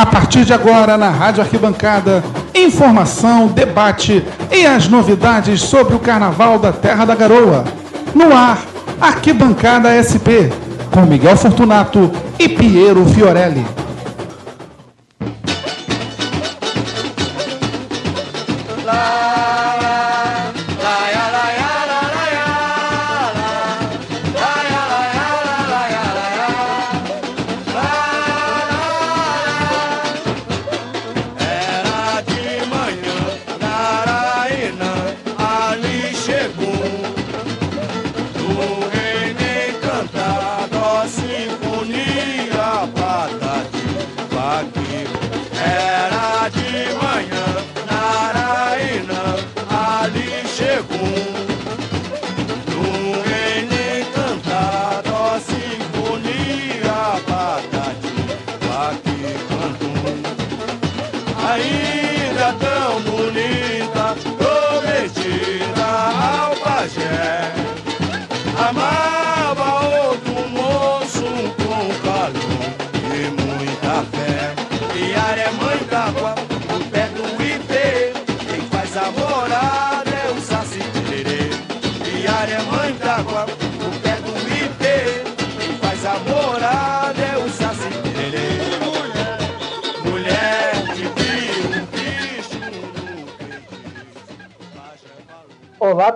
A partir de agora, na Rádio Arquibancada, informação, debate e as novidades sobre o Carnaval da Terra da Garoa. No ar, Arquibancada SP, com Miguel Fortunato e Piero Fiorelli.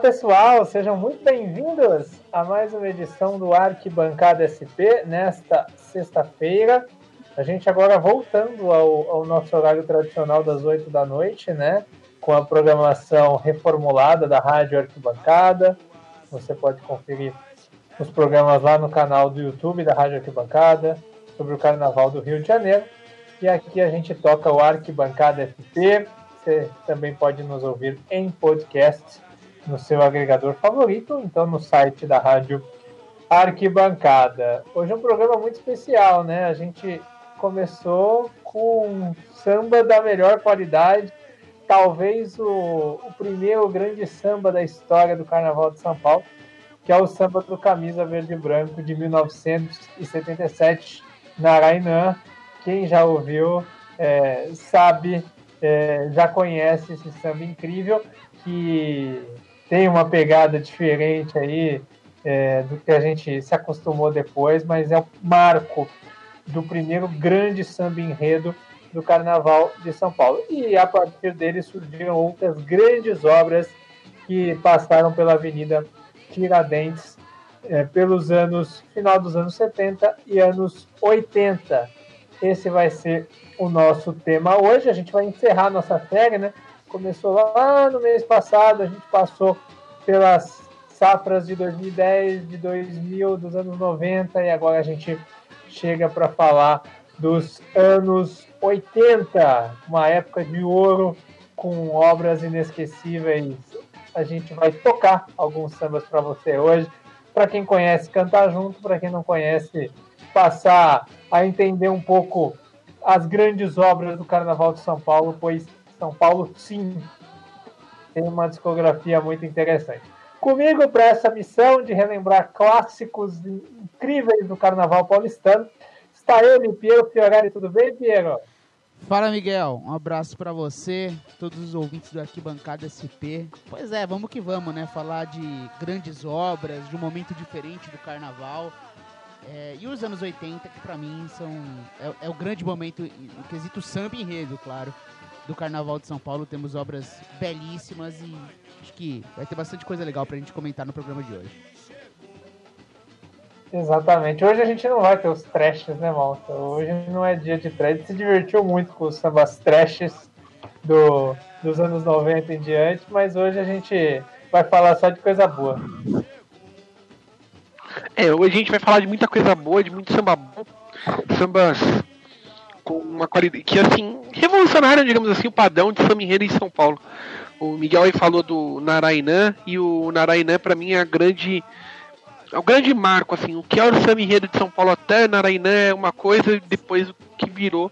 Pessoal, sejam muito bem-vindos a mais uma edição do Arquibancada SP nesta sexta-feira. A gente agora voltando ao, ao nosso horário tradicional das 8 da noite, né? Com a programação reformulada da Rádio Arquibancada. Você pode conferir os programas lá no canal do YouTube da Rádio Arquibancada sobre o Carnaval do Rio de Janeiro. E aqui a gente toca o Arquibancada SP. Você também pode nos ouvir em podcast no seu agregador favorito, então no site da Rádio Arquibancada. Hoje é um programa muito especial, né? A gente começou com samba da melhor qualidade, talvez o, o primeiro grande samba da história do Carnaval de São Paulo, que é o samba do Camisa Verde e Branco de 1977, Narainã. Quem já ouviu é, sabe, é, já conhece esse samba incrível que tem uma pegada diferente aí é, do que a gente se acostumou depois, mas é o marco do primeiro grande samba enredo do Carnaval de São Paulo. E a partir dele surgiram outras grandes obras que passaram pela Avenida Tiradentes é, pelos anos final dos anos 70 e anos 80. Esse vai ser o nosso tema hoje. A gente vai encerrar nossa série, né? Começou lá no mês passado, a gente passou pelas safras de 2010, de 2000, dos anos 90 e agora a gente chega para falar dos anos 80, uma época de ouro com obras inesquecíveis. A gente vai tocar alguns sambas para você hoje. Para quem conhece, cantar junto, para quem não conhece, passar a entender um pouco as grandes obras do Carnaval de São Paulo, pois São Paulo, sim, tem uma discografia muito interessante. Comigo para essa missão de relembrar clássicos incríveis do Carnaval paulistano está ele, Piero Fiorelli. Tudo bem, Piero? Fala, Miguel. Um abraço para você, todos os ouvintes do Arquibancada SP. Pois é, vamos que vamos, né? Falar de grandes obras, de um momento diferente do Carnaval. É, e os anos 80, que para mim são é, é, o grande momento, no quesito samba enredo, claro, do Carnaval de São Paulo. Temos obras belíssimas e acho que vai ter bastante coisa legal pra gente comentar no programa de hoje. Exatamente. Hoje a gente não vai ter os trashes, né, Malta? Hoje não é dia de trash. A gente se divertiu muito com os sambas trashes do, dos anos 90 em diante, mas hoje a gente vai falar só de coisa boa. É, hoje a gente vai falar de muita coisa boa, de muito samba bom, sambas com uma qualidade que assim revolucionaram, digamos assim, o padrão de samba em São Paulo. O Miguel aí falou do Narainã e o Narainã para mim é a grande é o grande marco assim, o que é o samba de São Paulo até Narainã é uma coisa e depois o que virou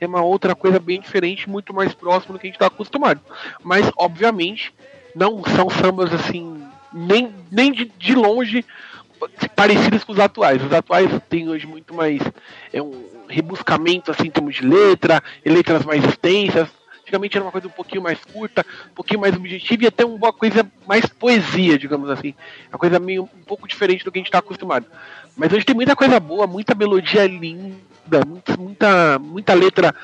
é uma outra coisa bem diferente, muito mais próximo do que a gente está acostumado. Mas obviamente não são sambas assim nem nem de, de longe parecidas com os atuais. Os atuais têm hoje muito mais é um rebuscamento assim em termos de letra, e letras mais extensas. Antigamente era uma coisa um pouquinho mais curta, um pouquinho mais objetiva e até uma coisa mais poesia, digamos assim. Uma coisa meio um pouco diferente do que a gente está acostumado. Mas hoje tem muita coisa boa, muita melodia linda, muita, muita letra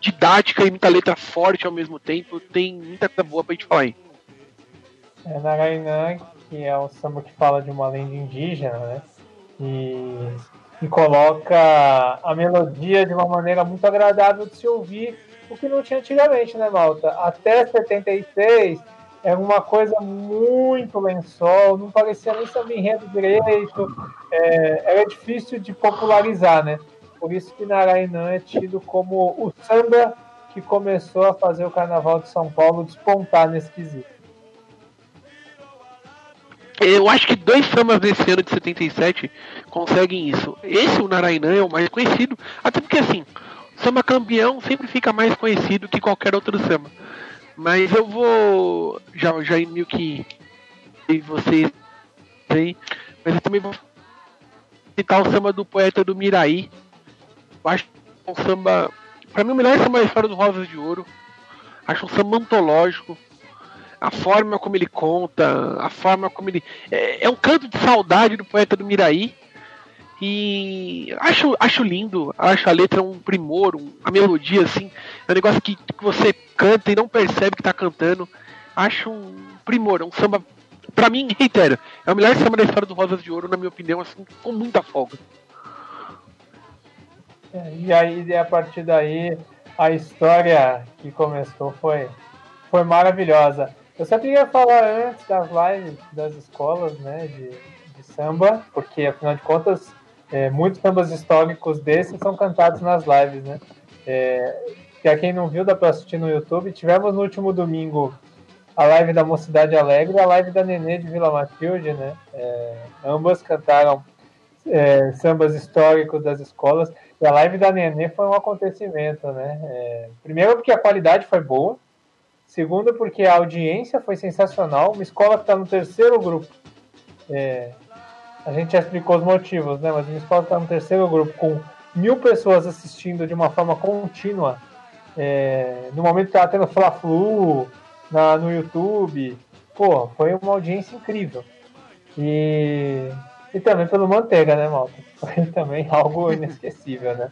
didática e muita letra forte ao mesmo tempo. Tem muita coisa boa pra gente falar aí. É Narainã, que é um samba que fala de uma lenda indígena, né? E, e coloca a melodia de uma maneira muito agradável de se ouvir, o que não tinha antigamente, né, Malta? Até 76 era uma coisa muito lençol, não parecia nem samba enredo direito, é, era difícil de popularizar, né? Por isso que Narainã é tido como o samba que começou a fazer o Carnaval de São Paulo despontar nesse quesito. Eu acho que dois sambas desse ano de 77 conseguem isso. Esse, o Narainã, é o mais conhecido, até porque assim, samba campeão sempre fica mais conhecido que qualquer outro samba. Mas eu vou. Já, já meio que. Vocês aí. Mas eu também vou citar o samba do poeta do Miraí, acho um samba. Pra mim, o melhor samba da história do Rosas de Ouro. Acho um samba antológico. A forma como ele conta, a forma como ele. É, é um canto de saudade do poeta do Miraí. E acho, acho lindo, acho a letra um primor, um, a melodia assim, é um negócio que, que você canta e não percebe que tá cantando. Acho um primor, um samba. Pra mim, reitero, é o melhor samba da história do Rosas de Ouro, na minha opinião, assim, com muita folga. É, e aí, a partir daí, a história que começou foi, foi maravilhosa. Eu só queria falar antes das lives das escolas né, de, de samba, porque afinal de contas, é, muitos sambas históricos desses são cantados nas lives, né? É, para quem não viu, dá para assistir no YouTube. Tivemos no último domingo a live da Mocidade Alegre e a live da Nenê de Vila Matilde, né? É, ambas cantaram é, sambas históricos das escolas. E a live da Nenê foi um acontecimento, né? É, primeiro porque a qualidade foi boa. Segundo porque a audiência foi sensacional. Uma escola que está no terceiro grupo. É, a gente já explicou os motivos, né? Mas uma escola que está no terceiro grupo com mil pessoas assistindo de uma forma contínua. É, no momento que estava tendo Fla-Flu no YouTube. Pô, foi uma audiência incrível. E e também pelo Manteiga, né, Malta? Foi também algo inesquecível, né?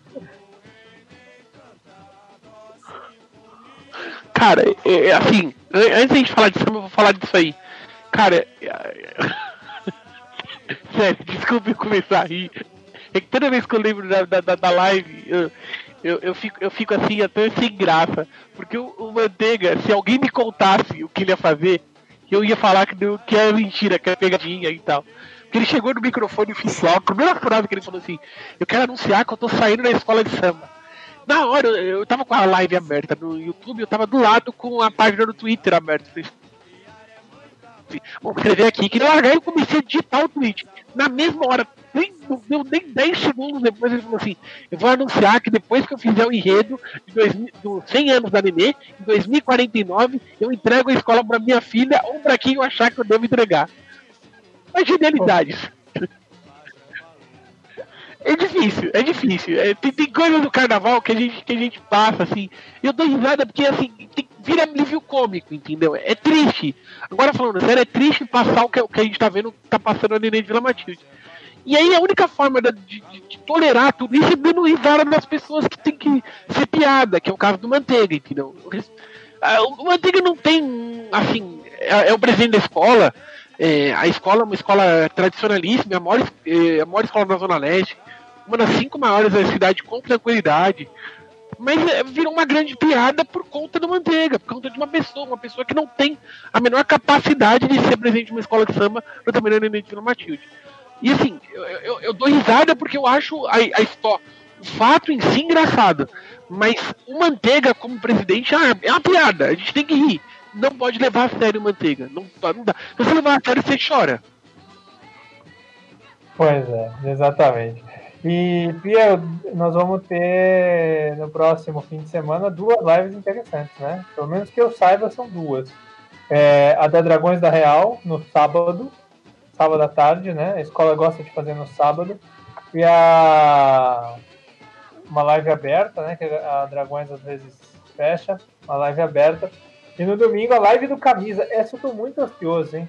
Cara, é, é, assim, antes de a gente falar disso, eu vou falar disso aí. Cara, sério, desculpe começar a rir. É que toda vez que eu lembro da, da, da live, eu, eu, eu, fico, eu fico assim até sem graça. Porque o, o Manteiga, se alguém me contasse o que ele ia fazer, eu ia falar que, que é mentira, que é pegadinha e tal. Porque ele chegou no microfone oficial, a primeira frase que ele falou assim: Eu quero anunciar que eu tô saindo da escola de samba. Na hora, eu, eu tava com a live aberta no YouTube, eu tava do lado com a página do Twitter aberta. Vou escrever aqui, que largar eu comecei a digitar o tweet. Na mesma hora, nem, deu nem 10 segundos depois, ele falou assim: Eu vou anunciar que depois que eu fizer o enredo de dois, dos 100 anos da Nenê, em 2049, eu entrego a escola para minha filha ou para quem eu achar que eu devo entregar. Mas genialidades. É difícil, é difícil. É, tem, tem coisas do carnaval que a gente, que a gente passa, assim. Eu dou risada porque, assim, tem, vira livro cômico, entendeu? É triste. Agora falando sério, é triste passar o que, o que a gente tá vendo, tá passando a Neném de Vila Matilde. E aí a única forma de, de, de, tolerar tudo isso é dando risada das pessoas que tem que ser piada, que é o caso do Manteiga, entendeu? O Manteiga não tem, assim, é, é o presidente da escola, é, a escola é uma escola tradicionalíssima, é a maior, é a maior escola da Zona Leste, uma das cinco maiores da cidade com tranquilidade. Mas é, virou uma grande piada por conta do Manteiga, por conta de uma pessoa, uma pessoa que não tem a menor capacidade de ser presidente de uma escola de samba no tamanho Vila Matilde. E assim, eu, eu, eu, dou risada porque eu acho a, a história, o fato em si engraçado. Mas o Manteiga como presidente é uma piada, a gente tem que rir não pode levar a sério manteiga. Não, não dá. Se você levar a sério, você chora. Pois é, exatamente. E, Pia, nós vamos ter no próximo fim de semana duas lives interessantes, né? Pelo menos que eu saiba, são duas. É, a da Dragões da Real, no sábado, sábado à tarde, né? A escola gosta de fazer no sábado. E a uma live aberta, né? Que a Dragões às vezes fecha, uma live aberta. E no domingo a live do Camisa. Essa eu tô muito ansioso, hein?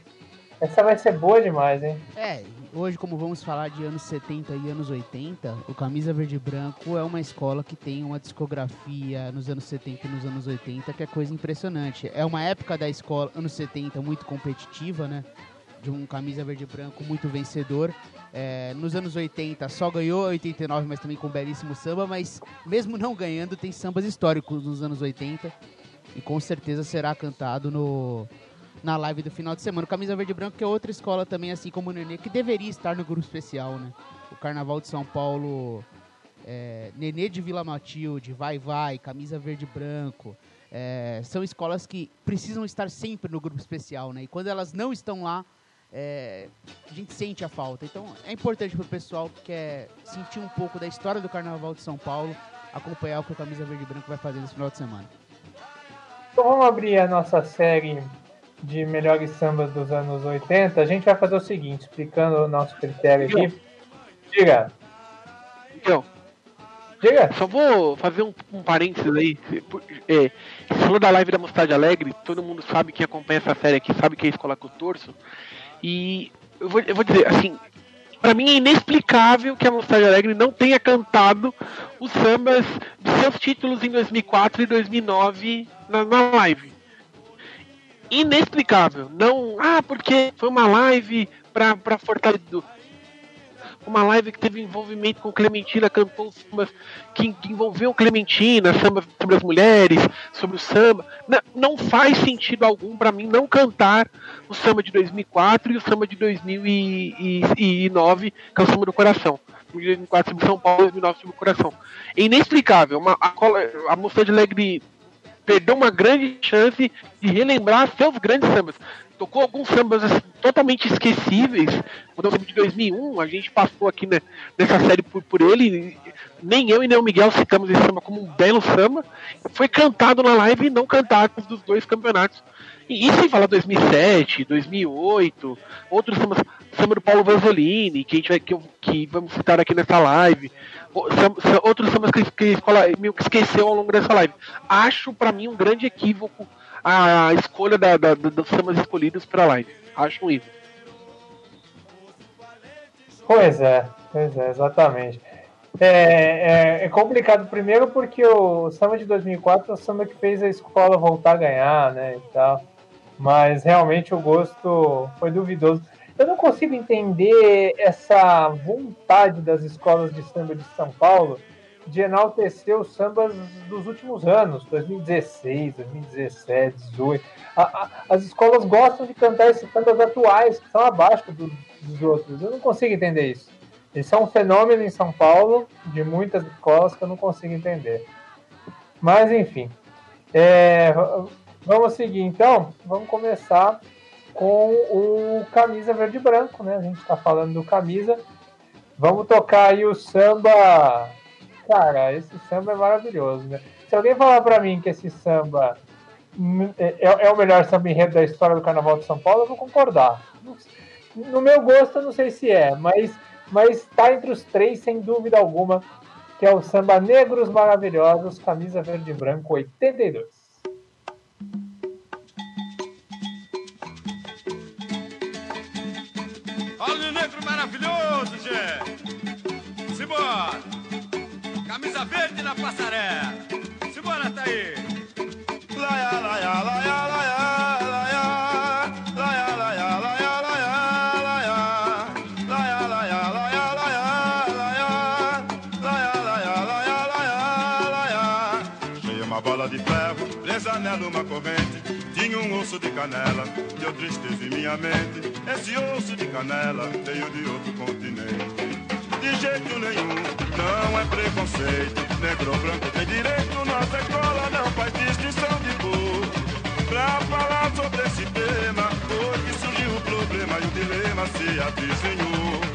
Essa vai ser boa demais, hein? É, hoje, como vamos falar de anos 70 e anos 80, o Camisa Verde e Branco é uma escola que tem uma discografia nos anos 70 e nos anos 80 que é coisa impressionante. É uma época da escola, anos 70, muito competitiva, né? De um Camisa Verde e Branco muito vencedor. É, nos anos 80 só ganhou 89, mas também com um belíssimo samba, mas mesmo não ganhando, tem sambas históricos nos anos 80 e com certeza será cantado no, na live do final de semana. Camisa Verde Branco, que é outra escola também, assim como o Nenê, que deveria estar no grupo especial, né? O Carnaval de São Paulo, é, Nenê de Vila Matilde, Vai Vai, Camisa Verde Branco, é, são escolas que precisam estar sempre no grupo especial, né? E quando elas não estão lá, é, a gente sente a falta. Então é importante para o pessoal que quer sentir um pouco da história do Carnaval de São Paulo, acompanhar o que o Camisa Verde Branco vai fazer nesse final de semana. Vamos abrir a nossa série de melhores sambas dos anos 80. A gente vai fazer o seguinte, explicando o nosso critério aqui. Diga. Então, Diga. só vou fazer um, um parênteses aí. É, você falou da live da Mostade Alegre, todo mundo sabe que acompanha essa série aqui, sabe que é a escola que eu torço. E eu vou, eu vou dizer, assim, para mim é inexplicável que a Mostade Alegre não tenha cantado os sambas de seus títulos em 2004 e 2009 na, na live. Inexplicável. Não, ah, porque foi uma live pra, pra fortalecer. Uma live que teve envolvimento com Clementina, cantou sambas que, que envolveu Clementina, samba sobre as mulheres, sobre o samba. Não, não faz sentido algum para mim não cantar o samba de 2004 e o samba de 2009, que é o samba do coração. 2004 sobre São Paulo, 2009 sobre o coração. É inexplicável. Uma, a, a moça de Alegre perdeu uma grande chance de relembrar seus grandes sambas. Tocou alguns sambas assim, totalmente esquecíveis. Quando eu de 2001, a gente passou aqui né, nessa série por, por ele. Nem eu e nem o Miguel citamos esse samba como um belo samba. Foi cantado na live e não cantado dos dois campeonatos. E, e sem falar 2007, 2008, outros sambas, samba do Paulo Vanzolini, que, a gente vai, que, que vamos citar aqui nessa live outros sambas que, que meio que esqueceu ao longo dessa live. Acho para mim um grande equívoco a escolha da, da, dos sambas escolhidos para live. Acho um erro. Pois é, pois é, exatamente. É, é, é, complicado primeiro porque o samba de 2004 é o samba que fez a escola voltar a ganhar, né, e tal. Mas realmente o gosto foi duvidoso. Eu não consigo entender essa vontade das escolas de samba de São Paulo de enaltecer os sambas dos últimos anos, 2016, 2017, 2018. as escolas gostam de cantar esses sambas atuais, que são abaixo do, dos outros. Eu não consigo entender isso. Isso é um fenômeno em São Paulo, de muitas escolas, que eu não consigo entender. Mas, enfim. É, vamos seguir, então. Vamos começar com o Camisa Verde e Branco, né? A gente está falando do Camisa. Vamos tocar aí o samba. Cara, esse samba é maravilhoso, né? Se alguém falar para mim que esse samba é, é, o melhor samba enredo da história do Carnaval de São Paulo, eu vou concordar. No meu gosto, eu não sei se é, mas mas está entre os três, sem dúvida alguma, que é o samba Negros Maravilhosos, Camisa Verde e Branco 82. Maravilhoso, gente. Simbora. Camisa verde na passarela. Simbora, aí. Laia, laia, laia, laia, laia. Laia, osso de canela, deu tristeza em minha mente. Esse osso de canela veio de outro continente. De jeito nenhum, não é preconceito. Negro ou branco tem direito, nossa escola não faz distinção de cor. Pra falar sobre esse tema, foi que surgiu o problema e o dilema se avizinhou.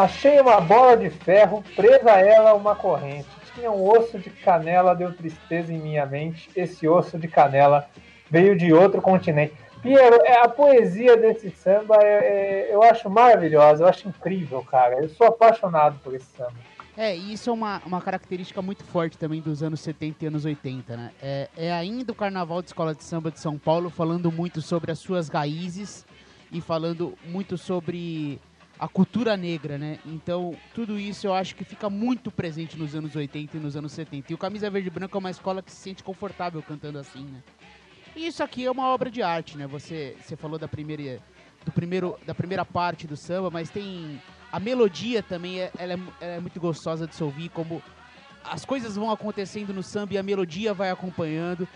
Achei uma bola de ferro, presa a ela uma corrente. Tinha um osso de canela, deu tristeza em minha mente. Esse osso de canela veio de outro continente. Piero, é, a poesia desse samba é- é- eu acho maravilhosa, eu acho incrível, cara. Eu sou apaixonado por esse samba. É, e isso é uma, uma característica muito forte também dos anos 70 e anos 80, né? É, é ainda o Carnaval de Escola de Samba de São Paulo falando muito sobre as suas raízes e falando muito sobre a cultura negra, né? Então, tudo isso eu acho que fica muito presente nos anos 80 e nos anos 70. E o Camisa Verde e Branco é uma escola que se sente confortável cantando assim, né? E isso aqui é uma obra de arte, né? Você, você falou da primeira, do primeiro, da primeira parte do samba, mas tem a melodia também, é- ela é, ela é muito gostosa de se ouvir, como as coisas vão acontecendo no samba e a melodia vai acompanhando.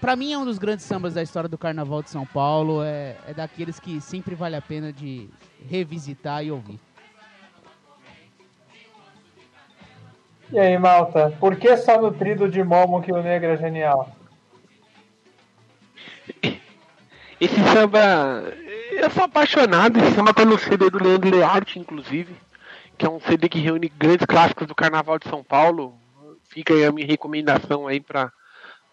Pra mim é um dos grandes sambas da história do Carnaval de São Paulo, é, é daqueles que sempre vale a pena de revisitar e ouvir. E aí, Malta, por que só nutrido de Momo que o negro é genial? Esse samba. Eu sou apaixonado, esse samba tá no CD do Leandro Learte, inclusive, que é um CD que reúne grandes clássicos do Carnaval de São Paulo. Fica aí a minha recomendação aí pra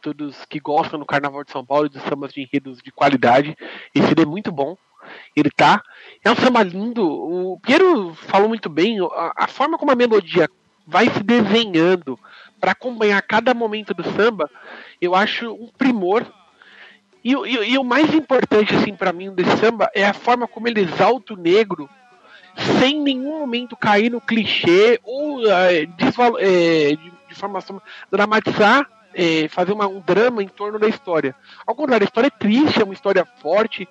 todos que gostam do Carnaval de São Paulo e dos sambas de enredos de qualidade. Esse é muito bom. Ele tá. É um samba lindo. O Piero falou muito bem, a, a forma como a melodia vai se desenhando para acompanhar cada momento do samba, eu acho um primor e, o- e e o mais importante, assim, para mim, desse samba é a forma como ele exalta o negro sem em nenhum momento cair no clichê ou eh, de, de forma dramatizar, eh, fazer uma- um drama em torno da história. Ao contrário, a história é triste, é uma história forte,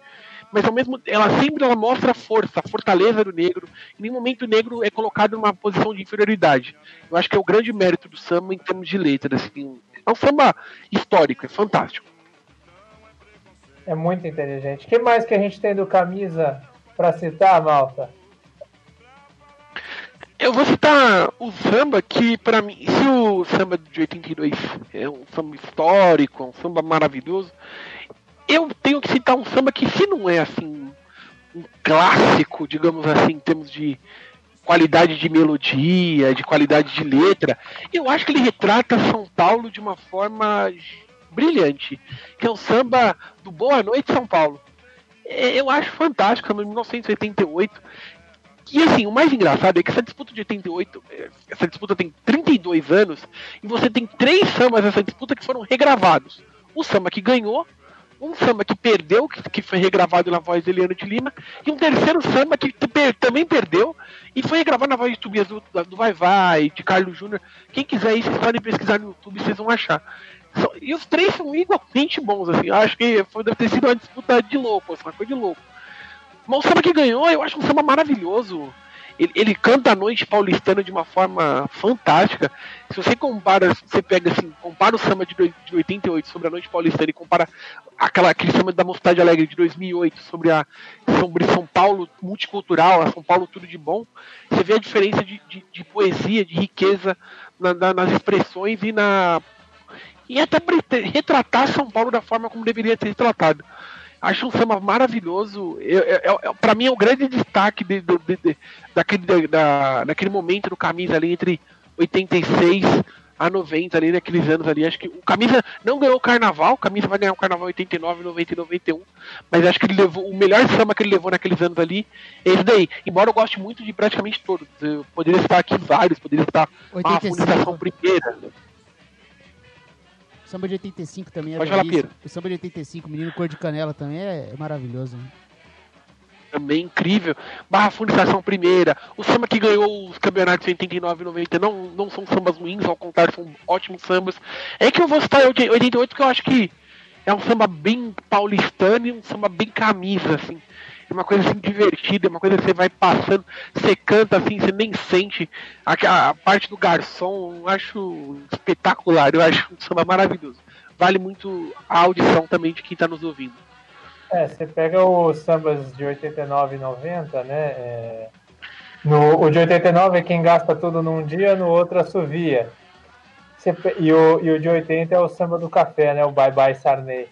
mas ao mesmo ela sempre ela mostra a força, a fortaleza do negro. Em nenhum momento o negro é colocado numa posição de inferioridade. Eu acho que é o grande mérito do samba em termos de letra. Assim. É um samba histórico, é fantástico. É muito inteligente. O que mais que a gente tem do camisa pra citar, Malta? Eu vou citar o samba que, pra mim, se o samba de 82 é um samba histórico, é um samba maravilhoso, eu tenho que citar um samba que, se não é assim, um clássico, digamos assim, em termos de qualidade de melodia, de qualidade de letra, eu acho que ele retrata São Paulo de uma forma brilhante, que é o samba do Boa Noite São Paulo. É, Eu acho fantástico, de 1988. E assim, o mais engraçado é que essa disputa de 88, eh, essa disputa tem 32 anos, e você tem três sambas nessa disputa que foram regravados. O samba que ganhou, um samba que perdeu, que, que foi regravado na voz de Eliano de Lima, e um terceiro samba que também perdeu, e foi regravado na voz de Tobias do, do Vai Vai, de Carlos Júnior. Quem quiser aí, vocês podem pesquisar no YouTube, vocês vão achar. E os três são igualmente bons, assim. Acho que foi, deve ter sido uma disputa de louco, assim, uma coisa de louco. Mas o samba que ganhou, eu acho um samba maravilhoso. Ele, ele canta a noite paulistana de uma forma fantástica. Se você compara, você pega assim, compara o samba de, dois- de 88 sobre a noite paulistana e compara aquela, aquele samba da Mocidade Alegre de 2008 sobre, a, sobre São Paulo multicultural, a São Paulo tudo de bom, você vê a diferença de, de, de poesia, de riqueza na- na- nas expressões e na e até retratar São Paulo da forma como deveria ser retratado. Acho um samba maravilhoso. Pra mim é o grande destaque de, de- de- daquele, da, daquele momento do camisa ali entre 86 a 90 ali naqueles anos ali. Acho que o Camisa não ganhou o carnaval, o Camisa vai ganhar o carnaval 89, 90 e 91, mas acho que ele levou o melhor samba que ele levou naqueles anos ali é esse daí. Embora eu goste muito de praticamente todos, eu poderia estar aqui vários, poderia estar a 85. fundação primeira. Samba de 85 também é Pode falar. Pedro. O samba de 85, Menino Cor de Canela também é, maravilhoso. Né? também incrível. Barra Fundação Primeira, o samba que ganhou os campeonatos em 89 e 90 não, não são sambas ruins, ao contrário, são ótimos sambas. É que eu vou citar o 88 porque eu acho que é um samba bem paulistano e um samba bem camisa, assim. É uma coisa assim divertida, é uma coisa que você vai passando, você canta assim, você nem sente. A, a parte do garçom, eu acho espetacular, eu acho um samba maravilhoso. Vale muito a audição também de quem está nos ouvindo. É, você pega os sambas de 89 e 90, né? é, no, o de 89 é quem gasta tudo num dia, no outro assovia. Você e, o, e o de 80 é o samba do café, né? O Bye Bye Sarney.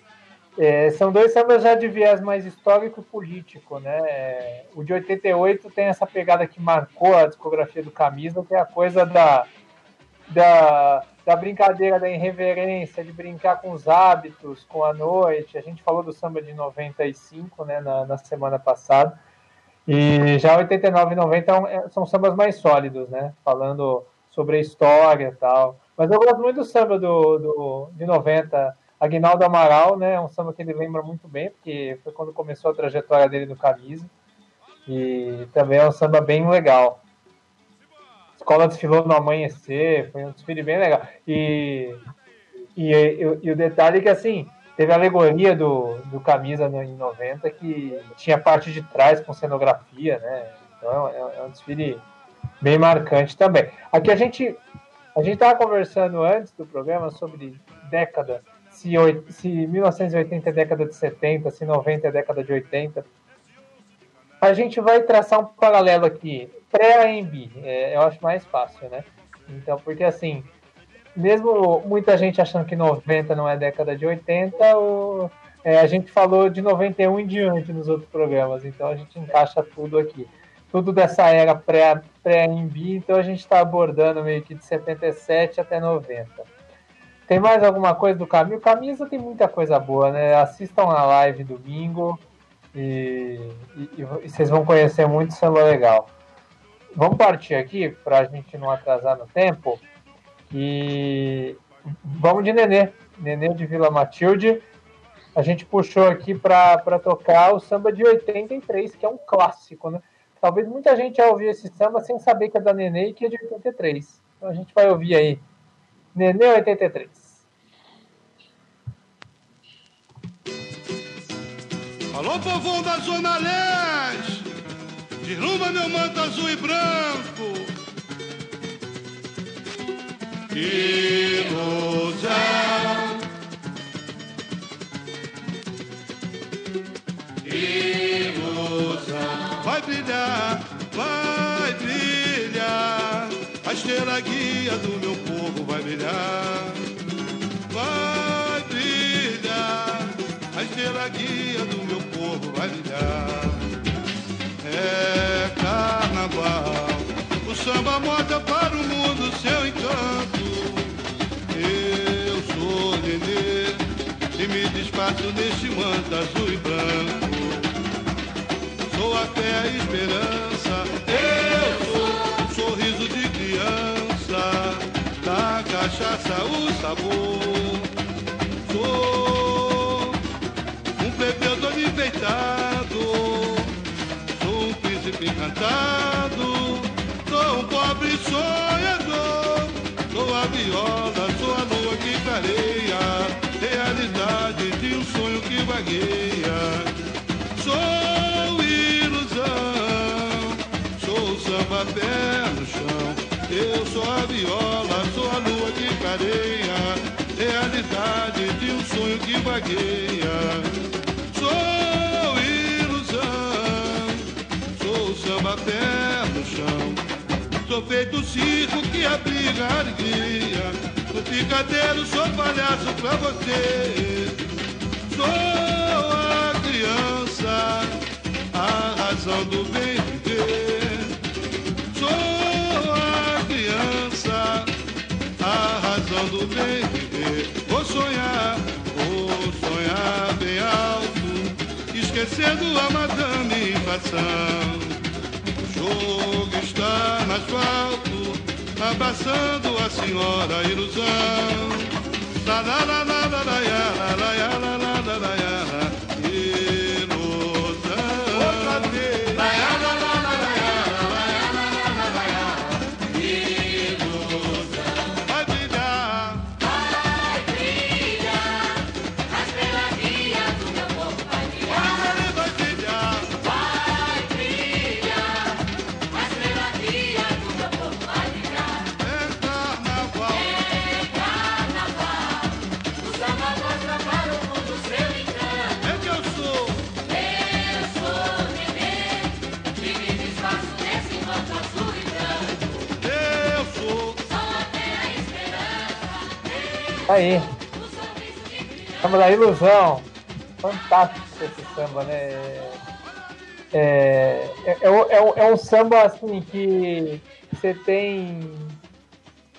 É, são dois sambas já de viés mais histórico e político, né? É, o de 88 tem essa pegada que marcou a discografia do Camisa, que é a coisa da, da, da brincadeira, da irreverência, de brincar com os hábitos, com a noite. A gente falou do samba de 95, né, na, na semana passada. E já 89 e 90 é é- são sambas mais sólidos, né? Falando sobre a história e tal. Mas eu gosto muito do samba do, do, de 90. Aguinaldo Amaral, né? É um samba que ele lembra muito bem, porque foi quando começou a trajetória dele no Camisa. E também é um samba bem legal. Escola desfilou no amanhecer, foi um desfile bem legal. E, e, e- e o detalhe é que, assim, teve a alegoria do, do Camisa em 90, que tinha parte de trás com cenografia, né? Então é, é um desfile bem marcante também. Aqui a gente a gente estava conversando antes do programa sobre década, se, se 1980 é década de 70, se 90 é década de 80. A gente vai traçar um paralelo aqui, pré-AMB, é, eu acho mais fácil, né? Então, porque assim, mesmo muita gente achando que 90 não é década de 80, o- é, a gente falou de 91 em diante nos outros programas, então a gente encaixa tudo aqui. Tudo dessa era pré- pré-AMB, então a gente está abordando meio que de 77 até 90. Tem mais alguma coisa do Camisa? O Camisa tem muita coisa boa, né? Assistam a live domingo e, e- e vocês vão conhecer muito samba legal. Vamos partir aqui para a gente não atrasar no tempo. E vamos de Nenê. Nenê de Vila Matilde. A gente puxou aqui para tocar o samba de 83, que é um clássico, né? Talvez muita gente já ouviu esse samba sem saber que é da Nenê e que é de 83. Então a gente vai ouvir aí. Nenê 83. Alô, povão da Zona Leste, derruba meu manto azul e branco. Ilusão. Ilusão. Vai brilhar, vai brilhar. A estrela guia do meu povo vai brilhar. Samba mostra para o mundo seu encanto. Eu sou Nenê e me despacho neste manto azul e branco. Sou a fé, a esperança. Eu sou o sorriso de criança. Da cachaça o sabor. Clareia. Realidade de um sonho que vagueia. Sou ilusão, sou samba pé no chão. Eu sou a viola, sou a lua que clareia. Realidade de um sonho que vagueia. Sou ilusão, sou samba pé no chão. Sou feito circo que abriga alegria. Picadeiro, sou palhaço pra você. Sou a criança, a razão do bem viver. Sou a criança, a razão do bem viver. Vou sonhar, vou sonhar bem alto, esquecendo a madame Passão. O jogo está no asfalto abraçando a senhora ilusão. La la la la la la la la la la la Aí, de criança. samba da ilusão. Fantástico esse samba, né? É, é, é, é é um samba assim que você tem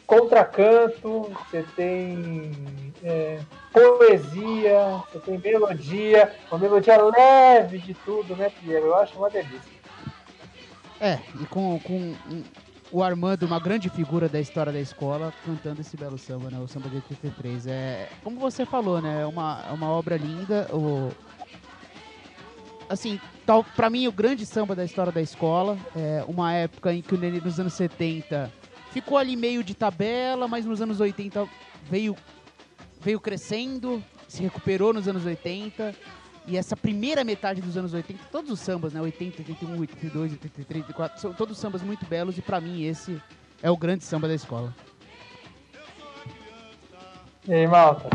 contracanto, você tem é, poesia, você tem melodia, uma melodia leve de tudo, né, Pierre? Eu acho uma delícia. É, e com, com o Armando, uma grande figura da história da escola, cantando esse belo samba, né? O samba de 83. É, como você falou, né? É uma, é uma obra linda. O, assim, tal, pra mim, o grande samba da história da escola. É uma época em que nos anos 70 ficou ali meio de tabela, mas nos anos 80 veio, veio crescendo, se recuperou nos anos 80. E essa primeira metade dos anos 80, todos os sambas, né? 80, 81, 82, 83, 84, são todos sambas muito belos e pra mim esse é o grande samba da escola. E aí, Malta?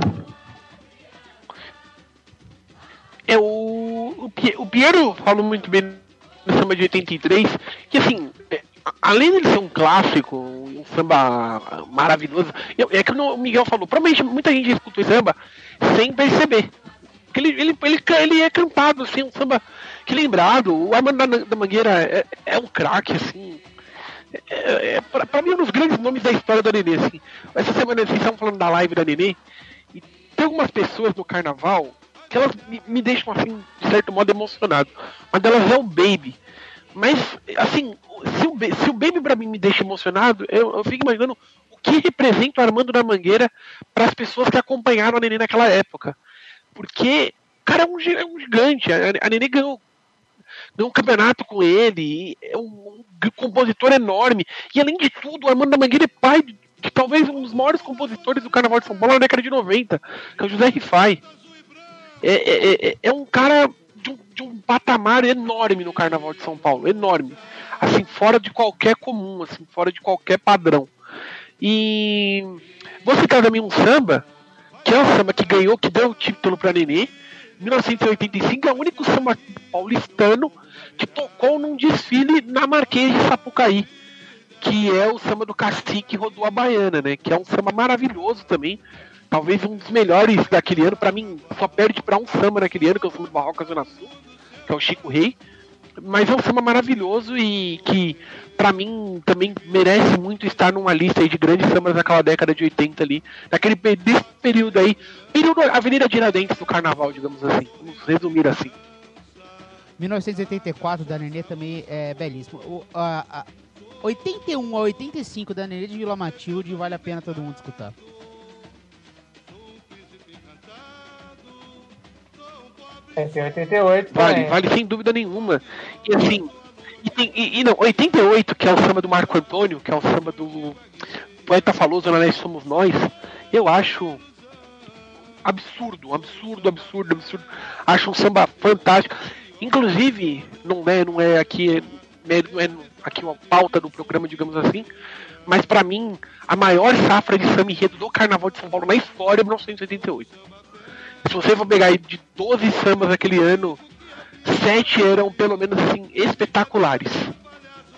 É o, o, Pie- o Piero falou muito bem no samba de 83, que assim, é, além de ser um clássico, um samba maravilhoso, é que o Miguel falou, provavelmente muita gente escuta o samba sem perceber. Porque ele, ele, ele, ele é cantado, assim, um samba que lembrado, o Armando da, Mangueira é, é um craque, assim. É, é, pra, pra mim, um dos grandes nomes da história da Nenê, assim. Essa semana vocês estavam falando da live da Nenê, e tem algumas pessoas no carnaval que elas me, me deixam, assim, de certo modo emocionado. Uma delas é o Baby. Mas, assim, se o, se o Baby pra mim me deixa emocionado, eu, eu fico imaginando o que representa o Armando da Mangueira para as pessoas que acompanharam a Nenê naquela época. Porque o cara é um, é um gigante. A, a Nenê ganhou, ganhou um campeonato com ele. É um, um compositor enorme. E além de tudo, Armando da Mangueira é pai de, de talvez um dos maiores compositores do Carnaval de São Paulo na década de 90, que é o José Rifai. É, é, é, é um cara de um, de um patamar enorme no Carnaval de São Paulo. Enorme. Assim, fora de qualquer comum, assim, fora de qualquer padrão. E vou citar também um samba que é o samba que ganhou, que deu o título para Nenê. 1985 é o único samba paulistano que tocou num desfile na Marquês de Sapucaí, que é o samba do Cacique Rodou a Baiana, né? Que é um samba maravilhoso também. Talvez um dos melhores daquele ano. Para mim, só perde para um samba naquele ano, que é o samba do Barroca Zona Sul, que é o Chico Rei. Mas é um samba maravilhoso e que, pra mim, também merece muito estar numa lista de grandes sambas daquela década de 80 ali. Naquele período aí. Período Avenida Tiradentes do Carnaval, digamos assim. Vamos resumir assim. 1984 da Nenê também é belíssimo. O, a, a 81 a 85 da Nenê de Vila Matilde vale a pena todo mundo escutar. Tem 88 Vale, vale sem dúvida nenhuma. E assim, e, tem- e- e não, 88, que é o samba do Marco Antônio, que é o samba do Poeta Zona Leste Somos Nós, eu acho absurdo, absurdo, absurdo, absurdo. Acho um samba fantástico. Inclusive, não é, não é aqui, né, não é aqui uma pauta do programa, digamos assim, mas pra mim, a maior safra de samba enredo do Carnaval de São Paulo na história é 1988. Se você for pegar aí de 12 sambas daquele ano, sete eram pelo menos assim espetaculares.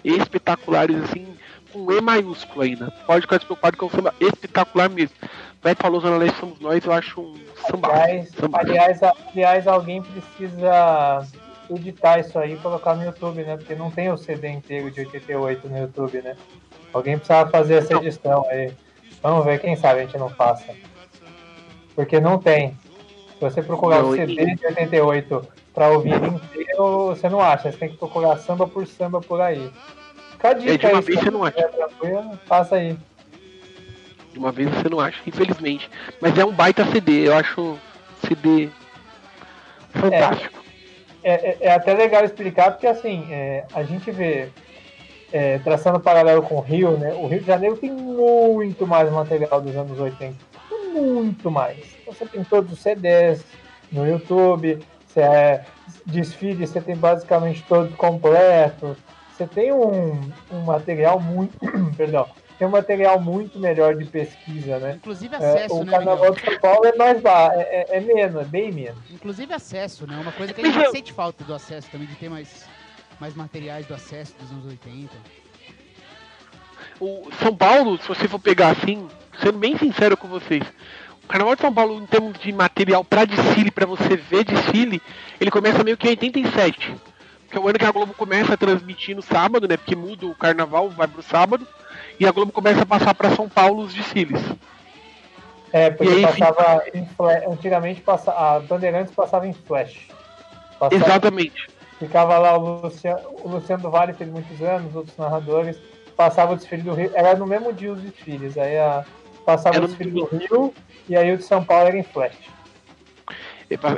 Espetaculares assim, com E maiúsculo ainda. Pode ficar despreocupado que é um samba espetacular mesmo. Beto falou Zona Leste somos nós, eu acho um samba. Aliás, samba. aliás, aliás, alguém precisa editar isso aí e colocar no YouTube, né? Porque não tem o CD inteiro de 88 no YouTube, né? Alguém precisava fazer essa Não. edição aí. Vamos ver, quem sabe a gente não faça. Porque não tem. Se você procurar o CD de 88 pra ouvir ele inteiro, você não acha. Você tem que procurar samba por samba por aí. Fica a dica É, de uma aí, você não acha. Faça aí. De uma vez você não acha, infelizmente. Mas é um baita CD, eu acho CD fantástico. É, é- é até legal explicar, porque assim, é, a gente vê, é, traçando paralelo com o Rio, né? O Rio de Janeiro tem muito mais material dos anos 80. Muito mais. Você tem todos os CDs no YouTube, você é, desfile, você tem basicamente todos completos. Você tem um, um material muito. perdão. Tem um material muito melhor de pesquisa, né? Inclusive É, acesso, o né, Carnaval Miguel? de São Paulo é mais ba- é, é, é menos, é bem menos. Inclusive acesso, né? Uma coisa que a gente sente falta do acesso também, de ter mais, mais materiais do acesso dos anos 80. O São Paulo, se você for pegar assim, sendo bem sincero com vocês, o Carnaval de São Paulo, em termos de material pra desfile, pra você ver desfile, ele começa meio que em 87. Que é o ano que a Globo começa a transmitir no sábado, né? Porque muda o carnaval, vai pro sábado. E a Globo começa a passar pra São Paulo os desfiles. É, porque aí passava em flash, antigamente passa, a Bandeirantes passava em flash. Passava- Exatamente. Ficava lá o Luciano, o Luciano do Vale fez muitos anos, outros narradores, passava o desfile do Rio, era no mesmo dia os desfiles, aí a, passava o no desfile do Rio e aí o de São Paulo era em flash.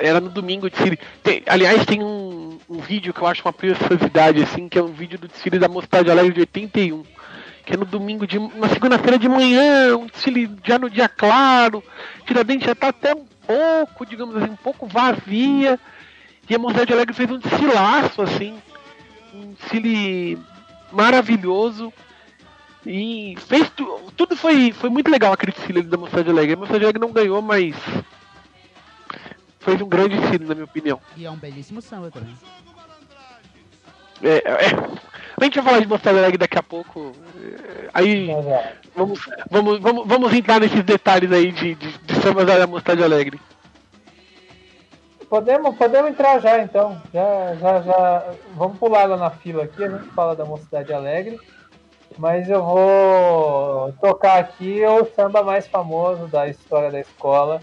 Era no domingo o desfile. Tem- aliás, tem um, um vídeo que eu acho uma preciosidade, assim, que é um vídeo do desfile da Mocidade Alegre de 81. Que é no domingo, de, na segunda-feira de manhã, um desfile já no dia claro. Tiradentes já tá até um pouco, digamos assim, um pouco vazia. E a Mocidade Alegre fez um desfilaço, assim. Um desfile maravilhoso. E fez tu, tudo foi, foi muito legal aquele desfile da Mocidade Alegre. A Mocidade Alegre não ganhou, mas fez um grande desfile, na minha opinião. E é um belíssimo samba também. É, é, a gente vai falar de Mocidade Alegre daqui a pouco. É, Aí é, vamos, vamos, vamos, vamos entrar nesses detalhes aí de, de, de sambas da Mocidade Alegre. podemos, podemos entrar já então. Já, já, já. Vamos pular lá na fila aqui, a gente fala da Mocidade Alegre. Mas eu vou tocar aqui o samba mais famoso da história da escola,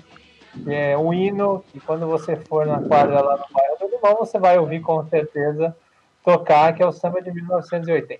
que é um hino que quando você for na quadra lá no bairro do Limão, você vai ouvir com certeza tocar, que é o samba de 1980.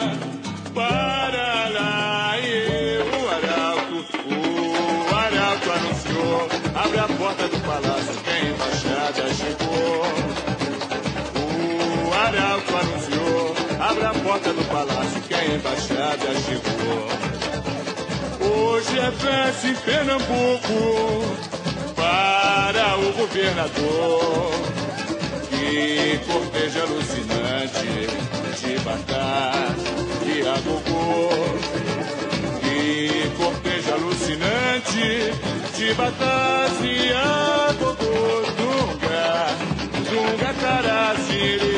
embaixada chegou. Hoje é festa em Pernambuco para o governador. Que cortejo alucinante de batata e a gogô. Que cortejo alucinante de batata e a gogô. Dunga, dunga tarazirê.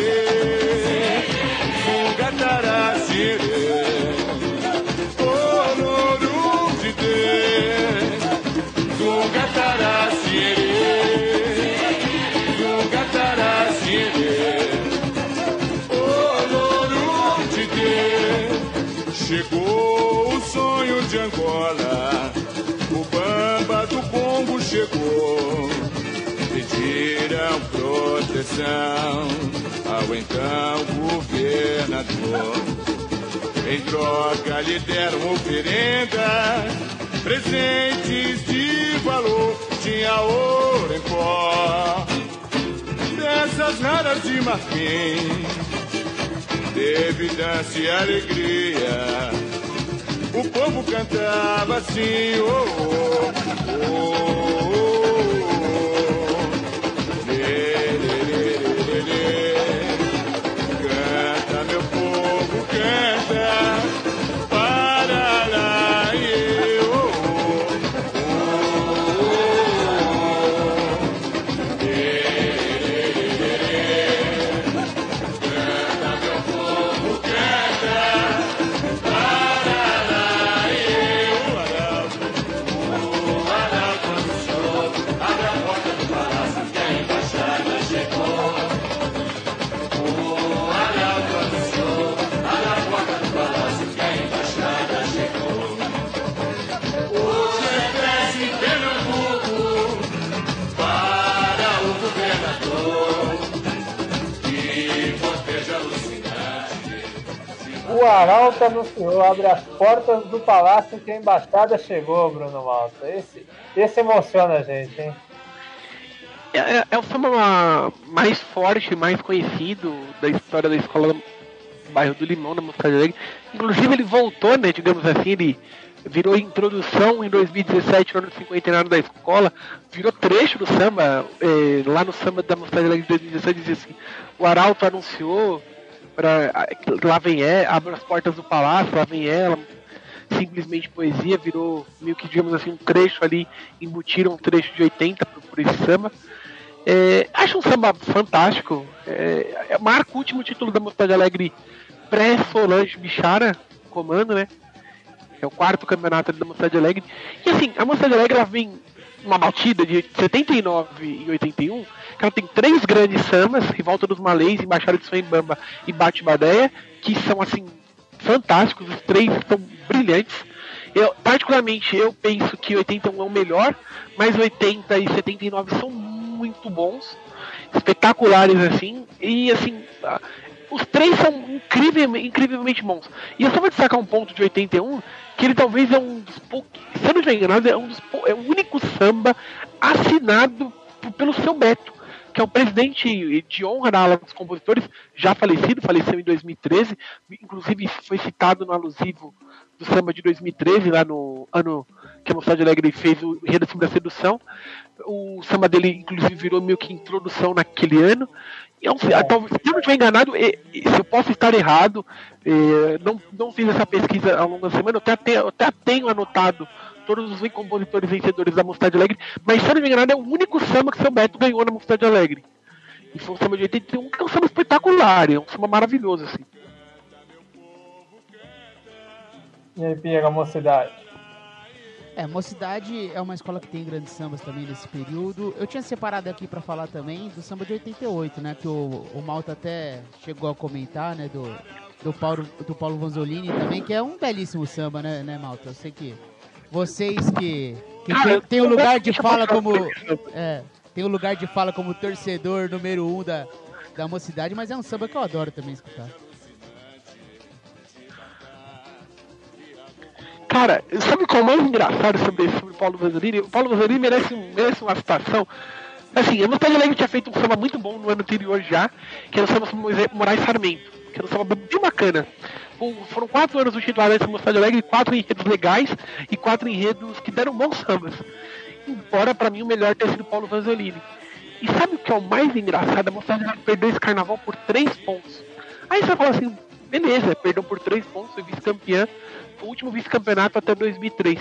Ao então governador. Em troca lhe deram oferenda, presentes de valor, tinha ouro em pó. Dessas raras de marfim, teve dança e alegria. O povo cantava assim, oh, oh, oh, oh. Arauto anunciou, abre as portas do palácio que a embaixada chegou, Bruno Malta. Esse, esse emociona a gente, hein? É, é- é o samba mais forte, mais conhecido da história da escola do bairro do Limão, da Mocidade Alegre. Inclusive ele voltou, né, digamos assim, ele virou introdução em 2017, no ano 50 da escola, virou trecho do samba, eh, lá no samba da Alegre de 2017, dizia assim, o Arauto anunciou, lá vem ela, abre as portas do palácio, lá vem ela, simplesmente poesia, virou meio que, digamos assim, um trecho ali, embutiram um trecho de 80 por, por esse samba. É, acho um samba fantástico. É, é, marca o último título da Mocidade Alegre pré-Solange Bichara, comando, né? É o quarto campeonato da Mocidade Alegre. E assim, a Mocidade Alegre ela vem uma batida de 79 e 81, que ela tem três grandes sambas, Revolta dos Malês, Embaixada de Soembamba e Bate Badeia, que são assim fantásticos, os três são brilhantes. Eu, particularmente, eu penso que 81 é o melhor, mas 80 e 79 são muito bons, espetaculares assim, e assim, os três são incrivelmente, incrivelmente bons. E eu só vou destacar um ponto de 81, que ele talvez é um dos poucos, se eu não estiver enganado, é, um dos, é o único samba assinado pelo seu Beto, que é o presidente de honra da ala dos compositores, já falecido, faleceu em 2013, inclusive foi citado no alusivo do samba de 2013, lá no ano que a Mocidade Alegre fez o Enredo Sobre a Sedução. O samba dele, inclusive, virou meio que introdução naquele ano. É talvez, se eu não estiver enganado, se eu posso estar errado, não, não fiz essa pesquisa ao longo da semana, eu até, tenho- eu até tenho anotado todos os compositores vencedores da Mocidade Alegre, mas se eu não me engano, é o único samba que seu Beto ganhou na Mocidade Alegre. E foi um samba de 81, que é um samba espetacular, é um samba maravilhoso, assim. E aí, Pinheiro, a mocidade? É, Mocidade é uma escola que tem grandes sambas também nesse período. Eu tinha separado aqui pra falar também do samba de 88, né? Que o, o Malta até chegou a comentar, né? Do, do, Paulo, do Paulo Vanzolini também, que é um belíssimo samba, né, né Malta? Eu sei que vocês que, que tem, tem o tô lugar de fala como. É, tem o lugar de fala como torcedor número um da, da mocidade, mas é um samba que eu adoro também escutar. Cara, sabe qual é o mais engraçado sobre, sobre o Paulo Vanzolini? O Paulo Vanzolini merece, merece uma citação. Assim, a Mocidade Alegre tinha feito um samba muito bom no ano anterior já, que era o samba sobre Moraes Sarmento, que era um samba bem bacana. Foram quatro anos do titular dessa Mocidade Alegre, quatro enredos legais e quatro enredos que deram bons sambas. Embora pra mim o melhor tenha sido Paulo Vanzolini. E sabe o que é o mais engraçado? A Mocidade Alegre perdeu esse carnaval por três pontos. Aí você fala assim, beleza, perdeu por três pontos, foi vice-campeã, o último vice-campeonato até 2003.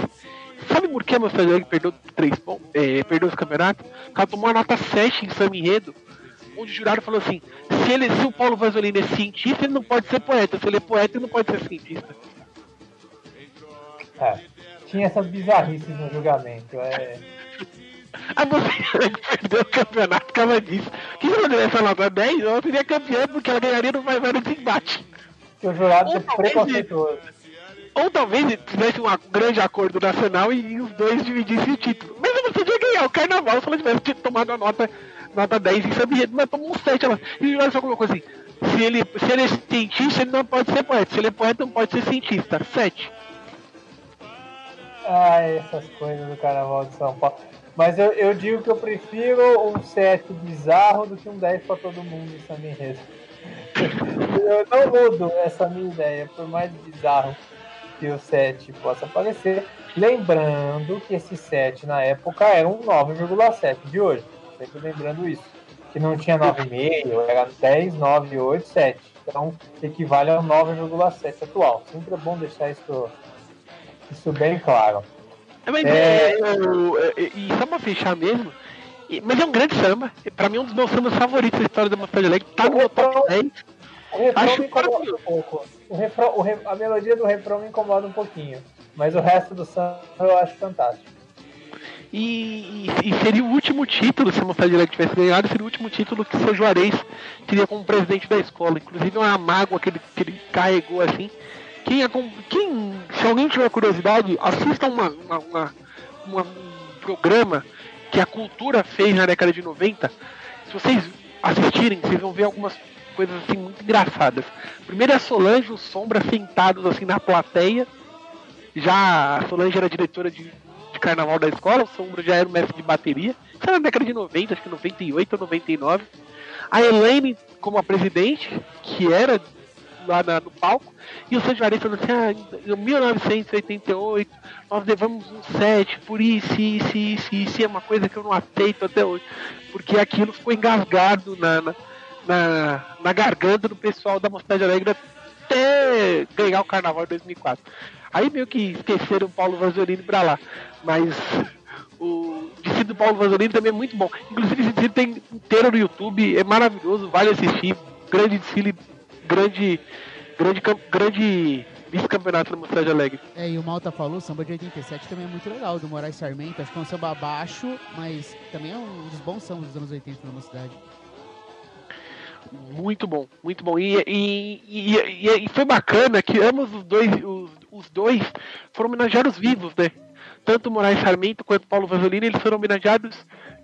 Sabe por que a Mocidade Alegre perdeu três pontos, é, perdeu esse campeonato? Porque ela tomou a nota 7 em Samba Enredo, onde o jurado falou assim, se, ele, se o Paulo Vanzolini é cientista, ele não pode ser poeta, se ele é poeta, ele não pode ser cientista. É, tinha essas bizarrices no julgamento. É, A Mocidade Alegre perdeu o campeonato por causa disso. Que se ela tivesse essa nota 10, ela seria campeã, porque ela ganharia no vai no desembate. que o jurado é preconceituoso. Ou talvez tivesse um grande acordo nacional e os dois dividissem o título. Mas você ia ganhar o carnaval se ela tivesse tomado a nota, nota 10 em Enredo, mas tomou um 7. Ela, e olha só colocou assim: se ele, se ele é cientista, ele não pode ser poeta. Se ele é poeta, não pode ser cientista. 7. Ah, essas coisas do Carnaval de São Paulo. Mas eu, eu digo que eu prefiro um 7 bizarro do que um 10 pra todo mundo em Samba Enredo. Eu não mudo essa minha ideia, por mais bizarro que o 7 possa parecer. Lembrando que esse 7 na época era um 9,7 de hoje. Sempre lembrando isso. Que não tinha 9,5, era 10, 9, 8, 7. Então equivale ao 9,7 atual. Sempre é bom deixar isso, isso bem claro. Mas, É. é, é, e só pra fechar mesmo, mas é um grande samba. Pra mim, é um dos meus sambas favoritos da história da Mocidade Alegre. Tá no meu top 10. O refrão Acho me incomoda um pouco. O refrão, o re- a melodia do refrão me incomoda um pouquinho. Mas o resto do samba eu acho fantástico. E, e- e seria o último título, se a Alegre tivesse ganhado, seria o último título que seu Juarez teria como presidente da escola. Inclusive, é uma mágoa que ele, que ele carregou assim. Quem, acom- quem, se alguém tiver curiosidade, assista uma, uma- uma- uma- um programa que a cultura fez na década de 90. Se vocês assistirem, vocês vão ver algumas coisas assim muito engraçadas. Primeiro é a Solange o Sombra sentados assim na plateia. Já a Solange era diretora de, de carnaval da escola, o Sombra já era o mestre de bateria. Isso era na década de 90, acho que 98 ou 99. A Elaine como a presidente, que era lá na- no palco, e o Sérgio Juarez falando assim, ah, em 1988 nós levamos um set por isso, isso, isso, isso, é uma coisa que eu não aceito até hoje, porque aquilo ficou engasgado na, na, na, na garganta do pessoal da Mocidade Alegre até ganhar o Carnaval de 2004. Aí meio que esqueceram o Paulo Vasolini pra lá, mas o desfile do Paulo Vasolini também é muito bom. Inclusive esse desfile tem inteiro no YouTube, é maravilhoso, vale assistir. Grande desfile, grande, grande, grande vice-campeonato da Mocidade Alegre. É, e o Malta falou, o samba de 87 também é muito legal, do Moraes Sarmento. Acho que é um samba baixo, mas também é um dos bons sambas dos anos 80 na cidade. Muito bom, muito bom. E, e, e, e- foi bacana que ambos os dois, os, os dois foram homenageados vivos, né? Tanto Moraes Sarmento quanto Paulo Vasolini, eles foram homenageados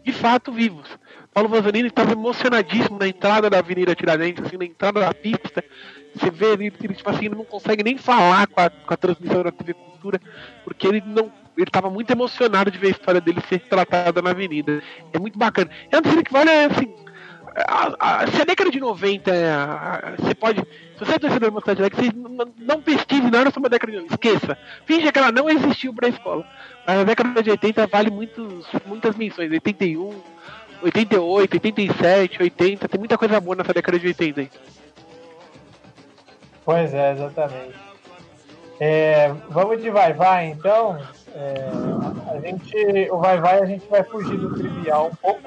de fato vivos. Paulo Vasolini estava emocionadíssimo na entrada da Avenida Tiradentes, assim, na entrada da pista. Você vê ele, ele, tipo assim, ele não consegue nem falar com a, com a transmissão da TV Cultura, porque ele não. Ele estava muito emocionado de ver a história dele ser tratada na avenida. É muito bacana. É um desfile que vale, assim, a, a, se a década de 90 é a- a- você pode. Se você é torcedor Mocidade Alegre, você não, não pesquise nada sobre a década de 90. Esqueça. Finge que ela não existiu pra escola. Mas a década de 80 vale muitos, muitas menções. 81, 88, 87, 80. Tem muita coisa boa nessa década de 80 aí. Pois é, exatamente. É, vamos de vai vai então. É, a gente, o vai vai a gente vai fugir do trivial um pouco,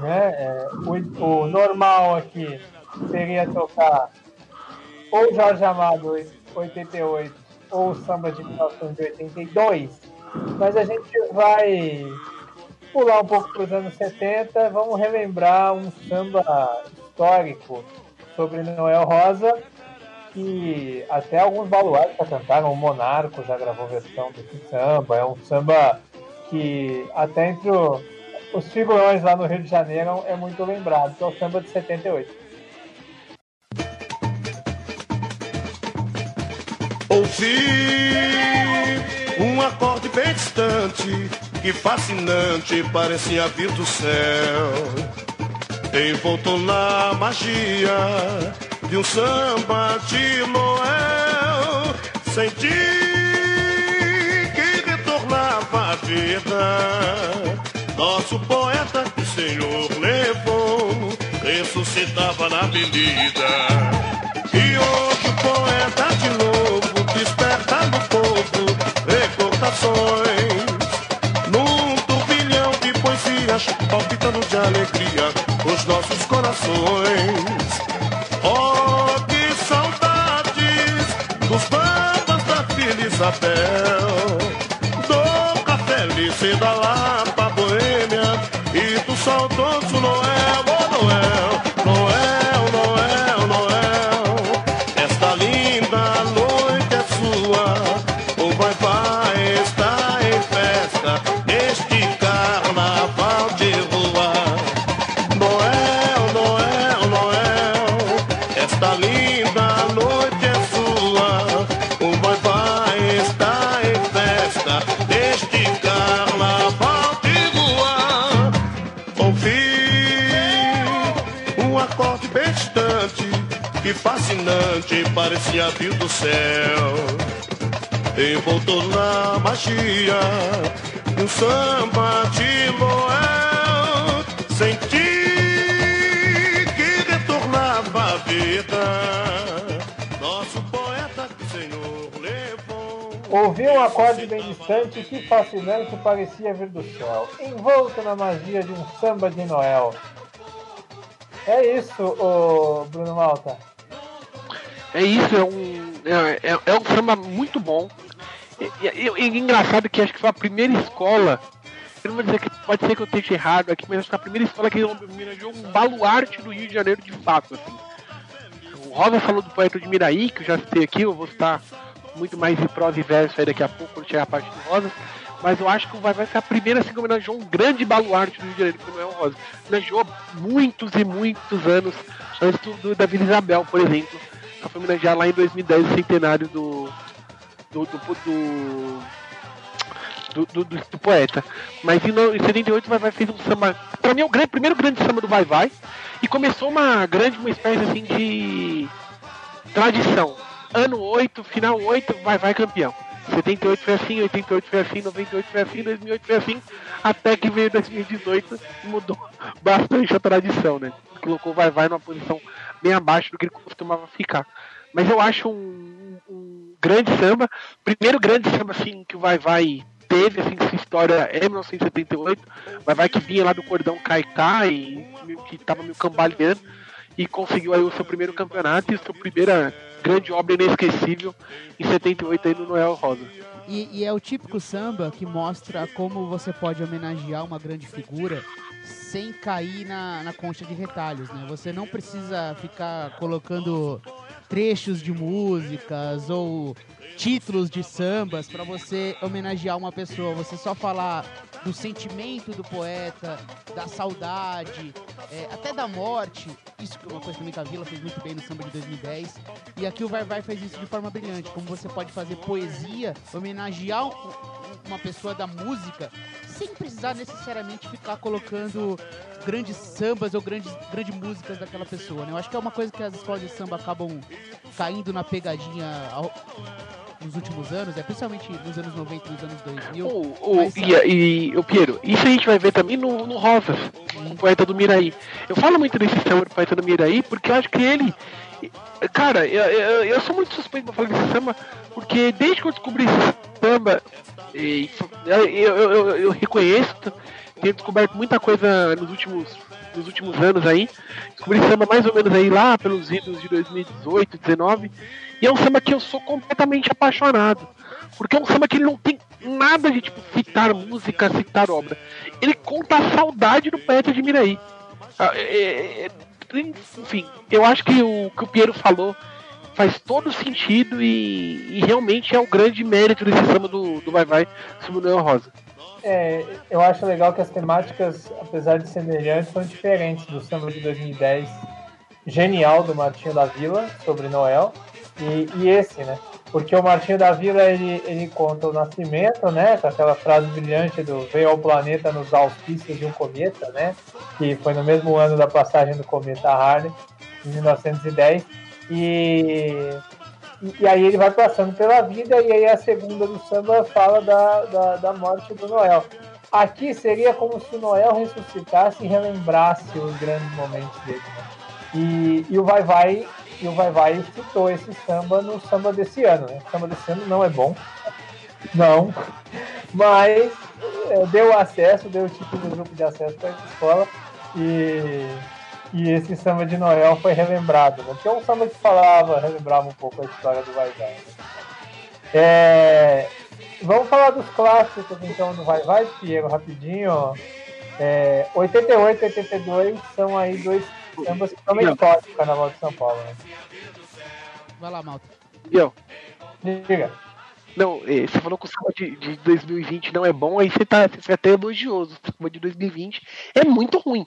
né? É, o, o normal aqui seria tocar ou Jorge Amado 88 ou samba de 1982, mas a gente vai pular um pouco para os anos 70, vamos relembrar um samba histórico sobre Noel Rosa que até alguns baluartes já cantaram, o Monarco já gravou versão desse samba, é um samba que até entre o- os figurões lá no Rio de Janeiro é muito lembrado, que é o samba de 78. Ouvi um acorde bem distante, que fascinante parecia vir do céu. Envolto na magia de um samba de Noel, senti que retornava à vida. Nosso poeta o Senhor levou, ressuscitava na avenida. E hoje o poeta de novo desperta no povo recordações. Num turbilhão de poesias palpitando de alegria os nossos corações. Oh, que saudades dos bambas da Filha Isabel. Do café Lice da Boêmia E do fascinante parecia vir do céu. Envolto na magia de um samba de Noel. Senti que retornava à vida. Nosso poeta que o Senhor levou. Ouvi um acorde bem distante que fascinante parecia vir do céu, envolto na magia de um samba de Noel. É isso, Bruno Malta. É isso, é um, é, é- é um samba muito bom. E, e- e- engraçado que acho que foi a primeira escola. Eu não vou dizer que pode ser que eu esteja errado aqui, mas acho que a primeira escola que homenageou um baluarte do Rio de Janeiro de fato. Assim. O Rosa falou do poeta de Miraí, que eu já citei aqui, eu vou citar muito mais em prosa e verso aí daqui a pouco, quando chegar a parte do Rosa. Mas eu acho que vai, vai ser a primeira assim, que homenageou um grande baluarte do Rio de Janeiro, que não é o Rosa. Homenageou muitos e muitos anos antes do, do- da Vila Isabel, por exemplo. Ela foi lá em 2010 o centenário do. do. do. do, do, do- do- do poeta. Mas em, em 78 o Vai Vai fez um samba. Pra mim é o grande- primeiro grande samba do Vai Vai. E começou uma grande, uma espécie assim de tradição. Ano 8, final 8, Vai Vai campeão. 78 foi assim, 88 foi assim, 98 foi assim, 2008 foi assim, até que veio 2018 e mudou bastante a tradição, né? Colocou Vai Vai numa posição bem abaixo do que ele costumava ficar. Mas eu acho um, um grande samba, primeiro grande samba assim que o Vai Vai teve assim sua história é 1978, Vai Vai que vinha lá do cordão Caicá e que tava meio cambaleando e conseguiu aí o seu primeiro campeonato e sua primeira grande obra inesquecível em 78 aí no Noel Rosa. E, e é o típico samba que mostra como você pode homenagear uma grande figura sem cair na, na concha de retalhos, né? Você não precisa ficar colocando trechos de músicas ou títulos de sambas para você homenagear uma pessoa. Você só falar do sentimento do poeta, da saudade, é, até da morte. Isso é uma coisa que a Vila fez muito bem no samba de 2010. E aqui o Vai Vai faz isso de forma brilhante. Como você pode fazer poesia, homenagear uma pessoa da música, sem precisar necessariamente ficar colocando grandes sambas ou grandes, grandes músicas daquela pessoa. Né? Eu acho que é uma coisa que as escolas de samba acabam caindo na pegadinha ao- nos últimos anos, é principalmente nos anos 90 e nos anos 2000. O, o, Mas- e, e o Piero, isso a gente vai ver também no, no Rosas, o poeta do Miraí. Eu falo muito desse samba do poeta do Miraí porque eu acho que ele. Cara, eu, eu, eu sou muito suspeito pra falar desse samba, porque desde que eu descobri samba, eu, eu, eu, eu reconheço, tenho descoberto muita coisa nos últimos, nos últimos anos aí. Descobri samba mais ou menos aí lá pelos idos de 2018, 2019. E é um samba que eu sou completamente apaixonado. Porque é um samba que ele não tem nada de tipo citar música, citar obra. Ele conta a saudade do poeta de Miraí. Ah, é- é- enfim, eu acho que o que o Piero falou faz todo sentido e, e realmente é o grande mérito desse samba do, do Vai Vai sobre o Noel Rosa. É, eu acho legal que as temáticas, apesar de semelhantes, são diferentes do samba de 2010, genial do Martinho da Vila sobre Noel, e, e esse, né? Porque o Martinho da Vila ele, ele conta o nascimento, né? Com aquela frase brilhante do veio ao planeta nos auspícios de um cometa, né? Que foi no mesmo ano da passagem do cometa Halley, em 1910. E, e, e aí ele vai passando pela vida, e aí a segunda do samba fala da, da, da morte do Noel. Aqui seria como se o Noel ressuscitasse e relembrasse os grandes momentos dele. né? E, e o Vai Vai e o Vai Vai citou esse samba no samba desse ano. Né? O samba desse ano não é bom, não, mas é, deu acesso, deu o título do grupo de acesso para a escola e, e esse samba de Noel foi relembrado, né? que é um samba que falava, relembrava um pouco a história do Vai Vai. né? É, vamos falar dos clássicos então do Vai Vai, Piero, rapidinho. É, 88 e 82 são aí dois sambas que estão na história do Carnaval de São Paulo. Né? Vai lá, Malta. E eu, Diga. não, eh, você falou que o samba de, de 2020 não é bom, aí você tá você até elogioso. O samba de 2020 é muito ruim.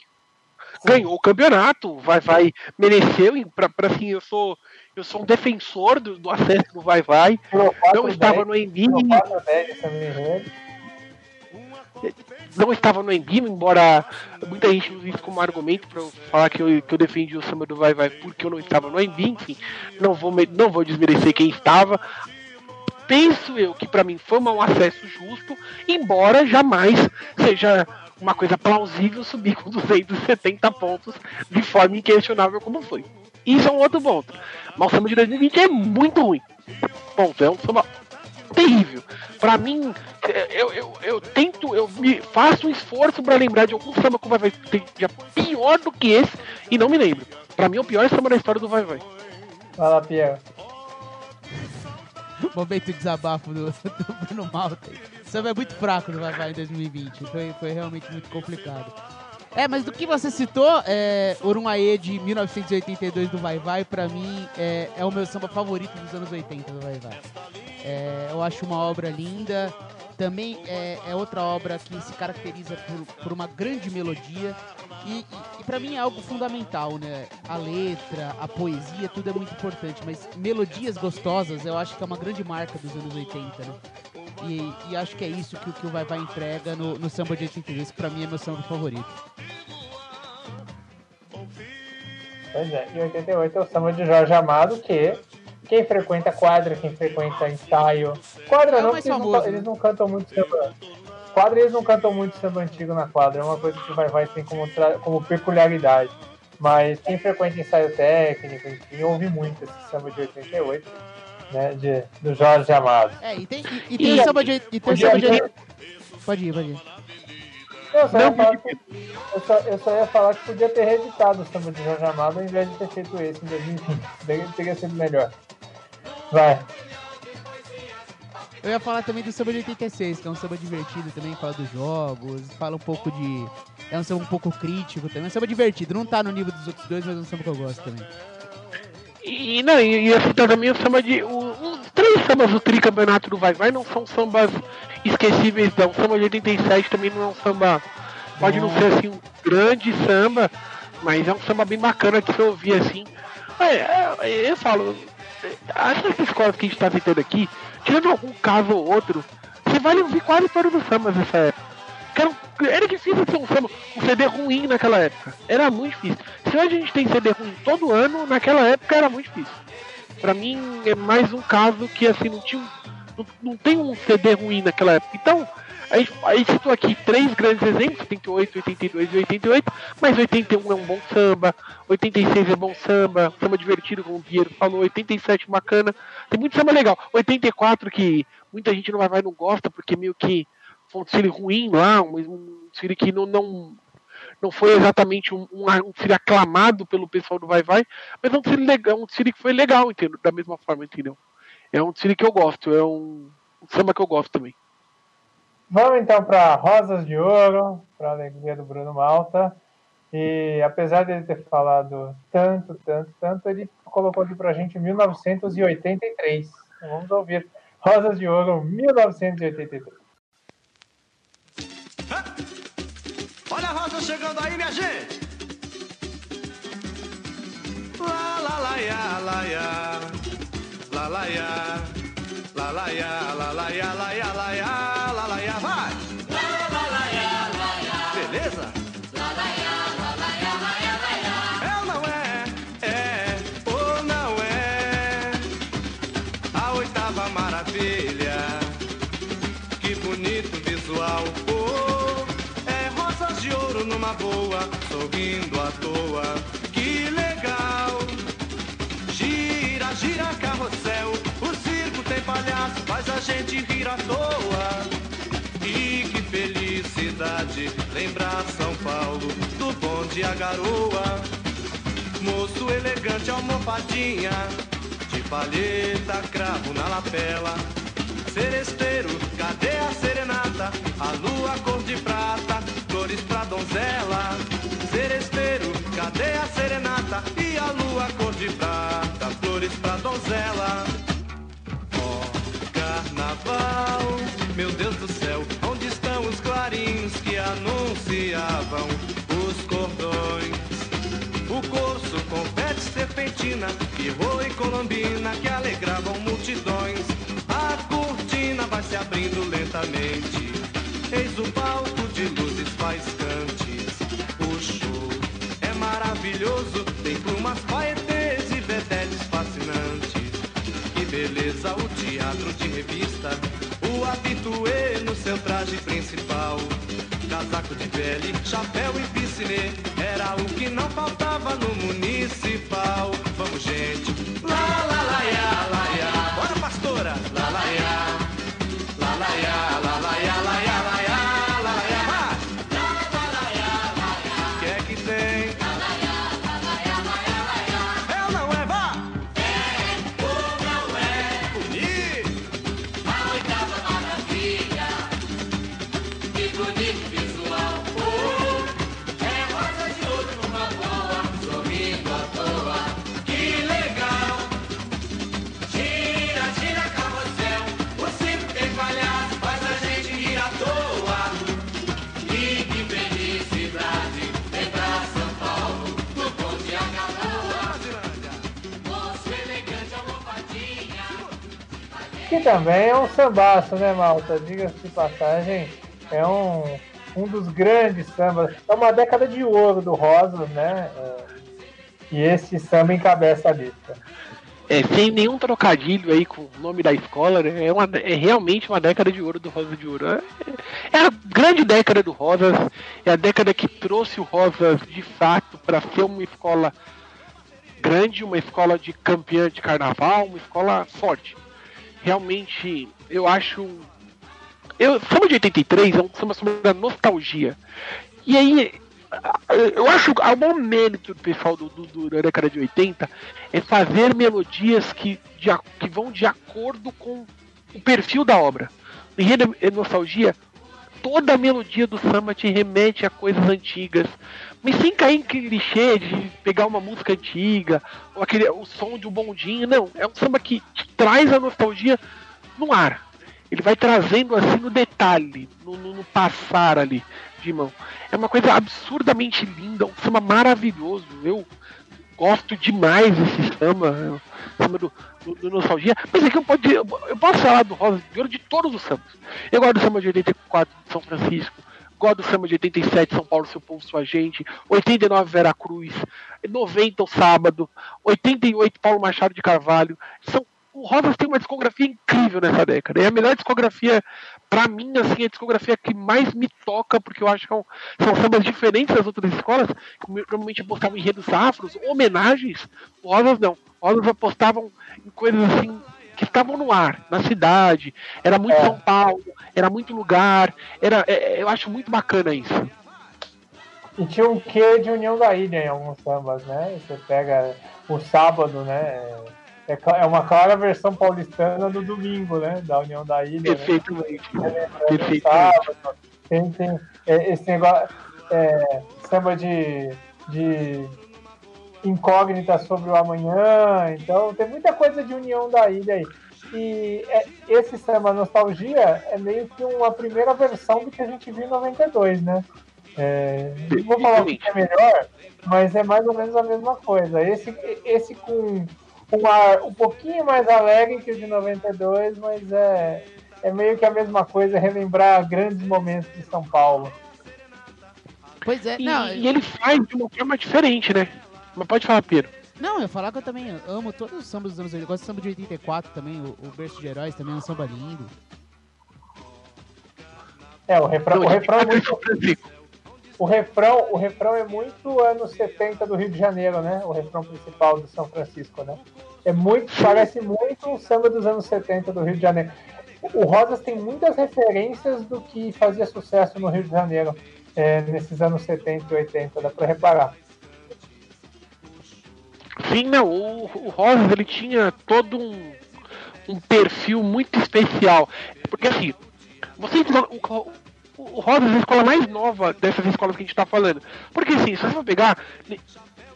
Ganhou o campeonato, vai, vai, mereceu, pra, pra assim, eu sou, eu sou um defensor do, do acesso do Vai Vai. Não 4 estava no Embi, Tirou 4 10 também, né? Não estava no Embi, embora muita gente use isso como argumento para falar que eu, que eu defendi o samba do Vai Vai porque eu não estava no Embi, enfim, não vou, não vou desmerecer quem estava. Penso eu que para mim foi um acesso justo, embora jamais seja uma coisa plausível subir com 270 pontos de forma inquestionável como foi. Isso é um outro ponto. Mas o samba de 2020 é muito ruim. Ponto. É um samba terrível. Pra mim, eu, eu, eu tento, eu me faço um esforço pra lembrar de algum samba que o Vai Vai seja pior do que esse e não me lembro. Pra mim, é o pior samba da história do Vai Vai. Vai lá, Pierre. Momento de desabafo do, do Bruno Malta. O samba é muito fraco no Vai Vai em 2020. Foi, foi realmente muito complicado. É, mas do que você citou, é, Urunhaê de 1982 do Vai Vai, pra mim, é, é o meu samba favorito dos anos 80 do Vai Vai. É, eu acho uma obra linda. Também é, é outra obra que se caracteriza por, por uma grande melodia. E, e, e para mim é algo fundamental, né? A letra, a poesia, tudo é muito importante, mas melodias gostosas eu acho que é uma grande marca dos anos 80, né? E, e acho que é isso que, o- que o Vai Vai entrega no, no samba de 82, que pra mim é meu samba favorito. Pois é, e 88 é o samba de Jorge Amado, que quem frequenta quadra, quem frequenta ensaio. Quadra É o não, porque eles, não, famoso, eles né? não cantam muito samba. Quadra eles não cantam muito samba antigo na quadra, é uma coisa que vai vai tem como, como peculiaridade. Mas quem frequenta ensaio técnico, enfim, ouve muito esse samba de 88, né? De, do Jorge Amado. É, e tem, e, e tem E- o samba de. E tem samba de. ter- Pode ir, pode ir. Eu só, Não, ia falar que, eu, só, eu só ia falar que podia ter reeditado o samba de Jorge Amado ao invés de ter feito esse em 2020. Teria, teria sido melhor. Vai. Eu ia falar também do samba de 86, que é um samba divertido também, fala dos jogos, fala um pouco de. É um samba um pouco crítico também. É um samba divertido, não tá no nível dos outros dois, mas é um samba que eu gosto também. E, não, e, e assim, também o samba de. o- os três sambas do tricampeonato do Vai Vai não são sambas esquecíveis, não. O samba de 87 também não é um samba. Pode não ser assim um grande samba, mas é um samba bem bacana de se ouvir assim. É, é, eu falo, é, essas escolas que a gente tá citando aqui, tirando algum caso ou outro, você vai ouvir quase todos os sambas nessa época. Era, era difícil ter um um CD ruim naquela época. Era muito difícil. Se hoje a gente tem CD ruim todo ano, naquela época era muito difícil. Pra mim é mais um caso que assim não tinha não, não tem um CD ruim naquela época. Então, a gente, citou aqui três grandes exemplos, 78, 82 e 88, mas 81 é um bom samba, 86 é bom samba, samba divertido, como o Vieira falou, 87 bacana, tem muito samba legal. 84 que muita gente não vai, vai não gosta, porque meio que um desfile ruim lá, um, desfile que não, não, não foi exatamente um, um, um desfile aclamado pelo pessoal do Vai Vai, mas é um desfile legal, um desfile que foi legal, entendeu? Da mesma forma, entendeu? É um desfile que eu gosto, é um, um samba que eu gosto também. Vamos então para Rosas de Ouro, para a alegria do Bruno Malta. E apesar dele ter falado tanto, tanto, tanto, ele colocou aqui pra gente 1983. Então, vamos ouvir Rosas de Ouro, 1983. Olha a rosa chegando aí, minha gente! Lá, lá, lá, ya, lá, ya. Lá, lá, ya. Lá, lá, ya, lá, lá, ya, lá, bonde a garoa. Moço elegante, almofadinha, de palheta, cravo na lapela. Seresteiro, cadê a serenata? A lua cor de prata, flores pra donzela. Seresteiro, cadê a serenata? E a lua cor de prata, flores pra donzela. Ó, carnaval, meu Deus do céu, onde estão os clarins que anunciavam os cordões? O corso, confete, serpentina, pirro e colombina que alegravam multidões. A cortina vai se abrindo lentamente. Eis o palco de luzes faiscantes. O show é maravilhoso, tem plumas paetês e vedetes fascinantes. Que beleza o teatro de revista. O habituê no seu traje principal. Casaco de pele, chapéu e piscine. Era o que não faltava no municipal. Vamos, gente. Lá, lá, lá, lá, Que também é um sambaço, né, Malta? Diga-se de passagem, é um, um dos grandes sambas. É uma década de ouro do Rosas, né? É, e esse samba encabeça a lista. É, sem nenhum trocadilho aí com o nome da escola, né? é, uma, é realmente uma década de ouro do Rosa de Ouro. É, é a grande década do Rosas, é a década que trouxe o Rosas de fato para ser uma escola grande, uma escola de campeã de carnaval, uma escola forte. Realmente, eu acho. Eu, samba de 83 é um samba sobre a nostalgia. E aí, eu acho que o maior mérito do pessoal do, do, da década de 80 é fazer melodias que, de, que vão de acordo com o perfil da obra. Enredo e nostalgia, toda a melodia do samba te remete a coisas antigas, mas sem cair em clichê de pegar uma música antiga, ou aquele, o som de um bondinho, não. É um samba que traz a nostalgia no ar. Ele vai trazendo assim no detalhe, no, no, no passar ali de mão. É uma coisa absurdamente linda, um samba maravilhoso. Eu gosto demais desse samba, samba do, do, do Nostalgia. Mas aqui eu, pode, eu posso falar do Rosa de Ouro de todos os sambas. Eu gosto do samba de 84 de São Francisco, gosto do samba de 87 São Paulo, Seu Povo, Sua Gente, 89 Vera Cruz, 90 o Sábado, 88 Paulo Machado de Carvalho. São o Rosas tem uma discografia incrível nessa década. É a melhor discografia, para mim, assim, é a discografia que mais me toca, porque eu acho que são sambas diferentes das outras escolas, que normalmente apostavam em redes afros, homenagens. O Rosas não. O Rosas apostavam em coisas assim que estavam no ar, na cidade. Era muito É. São Paulo, era muito lugar. Era, é- eu acho muito bacana isso. E tinha um quê de União da Ilha em alguns sambas, né? Você pega o sábado, né? É, é uma clara versão paulistana do domingo, né? Da União da Ilha. Né? Perfeitamente. É, Perfeitamente. sábado. Tem, tem é, esse negócio, é, samba de, de incógnita sobre o amanhã. Então tem muita coisa de União da Ilha aí. E é, esse samba Nostalgia é meio que uma primeira versão do que a gente viu em 92, né? É, não vou falar que é melhor, mas é mais ou menos a mesma coisa. Esse, esse com um ar um pouquinho mais alegre que o de 92, mas é, é meio que a mesma coisa, relembrar grandes momentos de São Paulo. Pois é, E, não, e ele faz de uma forma diferente, né? Mas pode falar, Pedro. não, eu ia falar que eu também amo todos os sambas dos anos 80. Eu gosto do samba de 84 também, o, o Berço de Heróis também é um samba lindo. É, o refrão, o refrão é muito São Francisco. O refrão, o refrão é muito anos 70 do Rio de Janeiro, né? O refrão principal do São Francisco, né? É muito, parece muito um samba dos anos 70 do Rio de Janeiro. O Rosas tem muitas referências do que fazia sucesso no Rio de Janeiro é, nesses anos 70 e 80, dá pra reparar. Sim, não, o, o Rosas ele tinha todo um, um perfil muito especial. Porque assim, vocês o, o, Rosas é a escola mais nova dessas escolas que a gente tá falando. Porque assim, se você for pegar.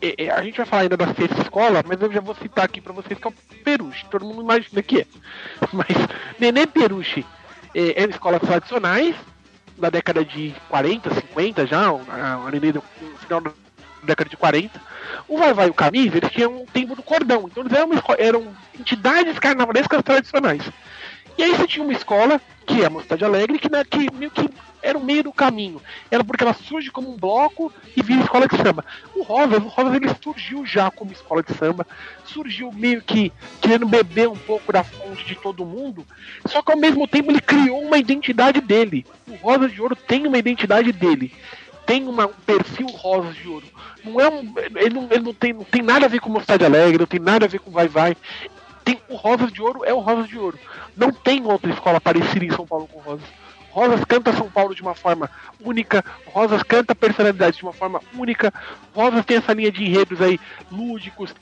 é, é, A gente vai falar ainda da sexta escola, mas eu já vou citar aqui pra vocês que é o Peruche. Todo mundo imagina que é. Mas Nenê Peruche é, eram escolas tradicionais, da década de 40, 50 já, a, Nenê no final da década de 40. O Vai Vai e o Camisa, eles tinham um tempo do cordão, então eles eram, eram entidades carnavalescas tradicionais. E aí você tinha uma escola, que é a Mocidade Alegre, que, né, que meio que era o meio do caminho. Era porque ela surge como um bloco e vira escola de samba. O Rosas, o Rosas ele surgiu já como escola de samba, surgiu meio que querendo beber um pouco da fonte de todo mundo, só que ao mesmo tempo ele criou uma identidade dele. O Rosas de Ouro tem uma identidade dele. Tem uma, um perfil Rosas de Ouro. Não é um, ele não, ele não tem, não tem nada a ver com Mocidade Alegre, não tem nada a ver com Vai Vai. Tem, o Rosas de Ouro é o Rosas de Ouro. Não tem outra escola parecida em São Paulo com Rosas. Rosas canta São Paulo de uma forma única, Rosas canta personalidade de uma forma única, Rosas tem essa linha de enredos aí lúdicos,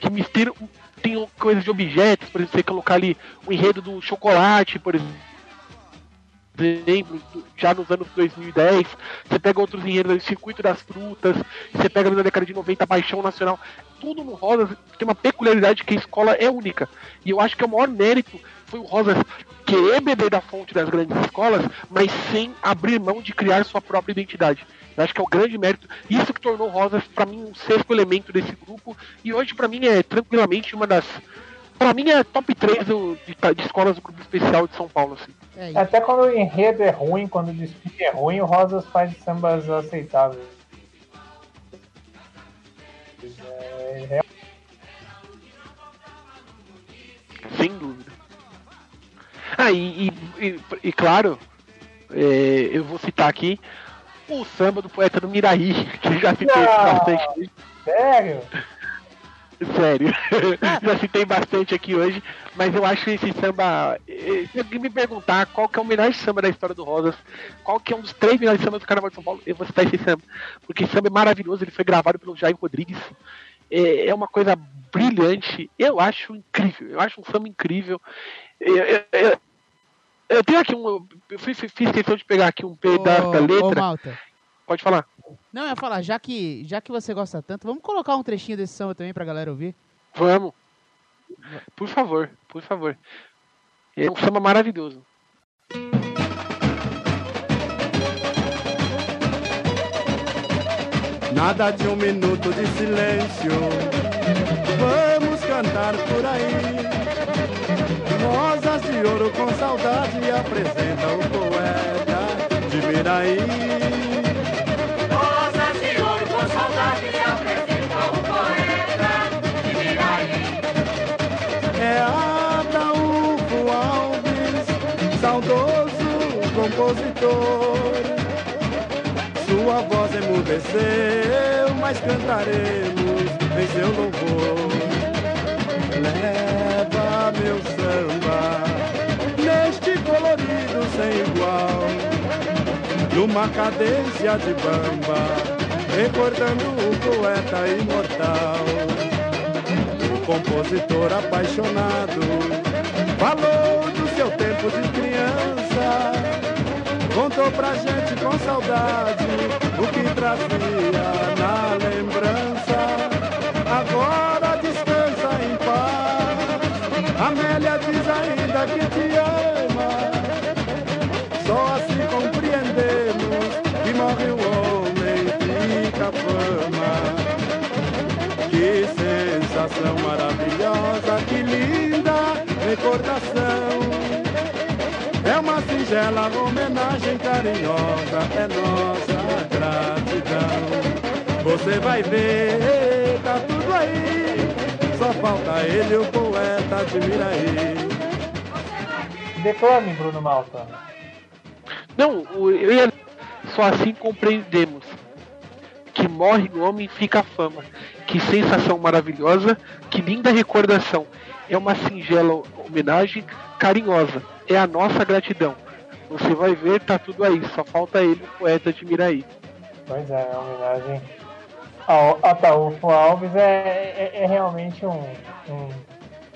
que misturam, tem coisas de objetos, por exemplo, você colocar ali o enredo do chocolate, por exemplo, do- já nos anos 2010, você pega outros enredos, ali, Circuito das Frutas, você pega na década de 90, Paixão Nacional, tudo no Rosas tem uma peculiaridade que a escola é única. E eu acho que o maior mérito foi o Rosas querer beber da fonte das grandes escolas, mas sem abrir mão de criar sua própria identidade. Eu acho que é o grande mérito. Isso que tornou Rosas, para mim, um sexto elemento desse grupo. E hoje, para mim, é tranquilamente uma das. Pra mim é top 3 do, de, de escolas do grupo especial de São Paulo, assim. É. Até quando o enredo é ruim, quando o desfile é ruim, o Rosas faz sambas aceitáveis. É, é- Sem dúvida. Ah, e, e- e- e claro, é, eu vou citar aqui o samba do poeta do Miraí, que já citei bastante. sério? Sério, já citei bastante aqui hoje, mas eu acho esse samba. eh, Se alguém me perguntar qual que é o melhor samba da história do Rosas, qual que é um dos três melhores sambas do Carnaval de São Paulo, eu vou citar esse samba. Porque esse samba é maravilhoso, ele foi gravado pelo Jair Rodrigues. É, é uma coisa brilhante, eu acho incrível, eu acho um samba incrível. Eu, eu- eu- eu tenho aqui um. Eu fiz, fiz questão de pegar aqui um pedaço da Ô, ô, letra. Malta. Pode falar. Não, eu ia falar, já que, já que você gosta tanto, vamos colocar um trechinho desse samba também pra galera ouvir. Vamos. Por favor, por favor. É um samba maravilhoso. Nada de um minuto de silêncio. Vamos cantar por aí. Rosas de ouro com saudade apresenta o poeta de Miraí. Compositor. Sua voz emudeceu, mas cantaremos em seu louvor. Leva meu samba neste colorido sem igual, numa cadência de bamba, recordando o poeta imortal. O compositor apaixonado falou do seu tempo de criança. Contou pra gente com saudade o que trazia na lembrança. Agora descansa em paz. Amélia diz ainda que te ama. Só assim compreendemos que morre o homem, fica a fama. Que sensação maravilhosa, que linda recordação. Uma singela homenagem carinhosa, é nossa gratidão. Você vai ver, tá tudo aí. Só falta ele, o poeta de Miraí. Declame, Bruno Malta. Não, eu ia- só assim compreendemos que morre o homem fica a fama. Que sensação maravilhosa, que linda recordação. É uma singela homenagem carinhosa. É a nossa gratidão. Você vai ver, tá tudo aí. Só falta ele, o poeta de Miraí. Pois é, a homenagem ao Ataúfo Alves é, é, é realmente um, um,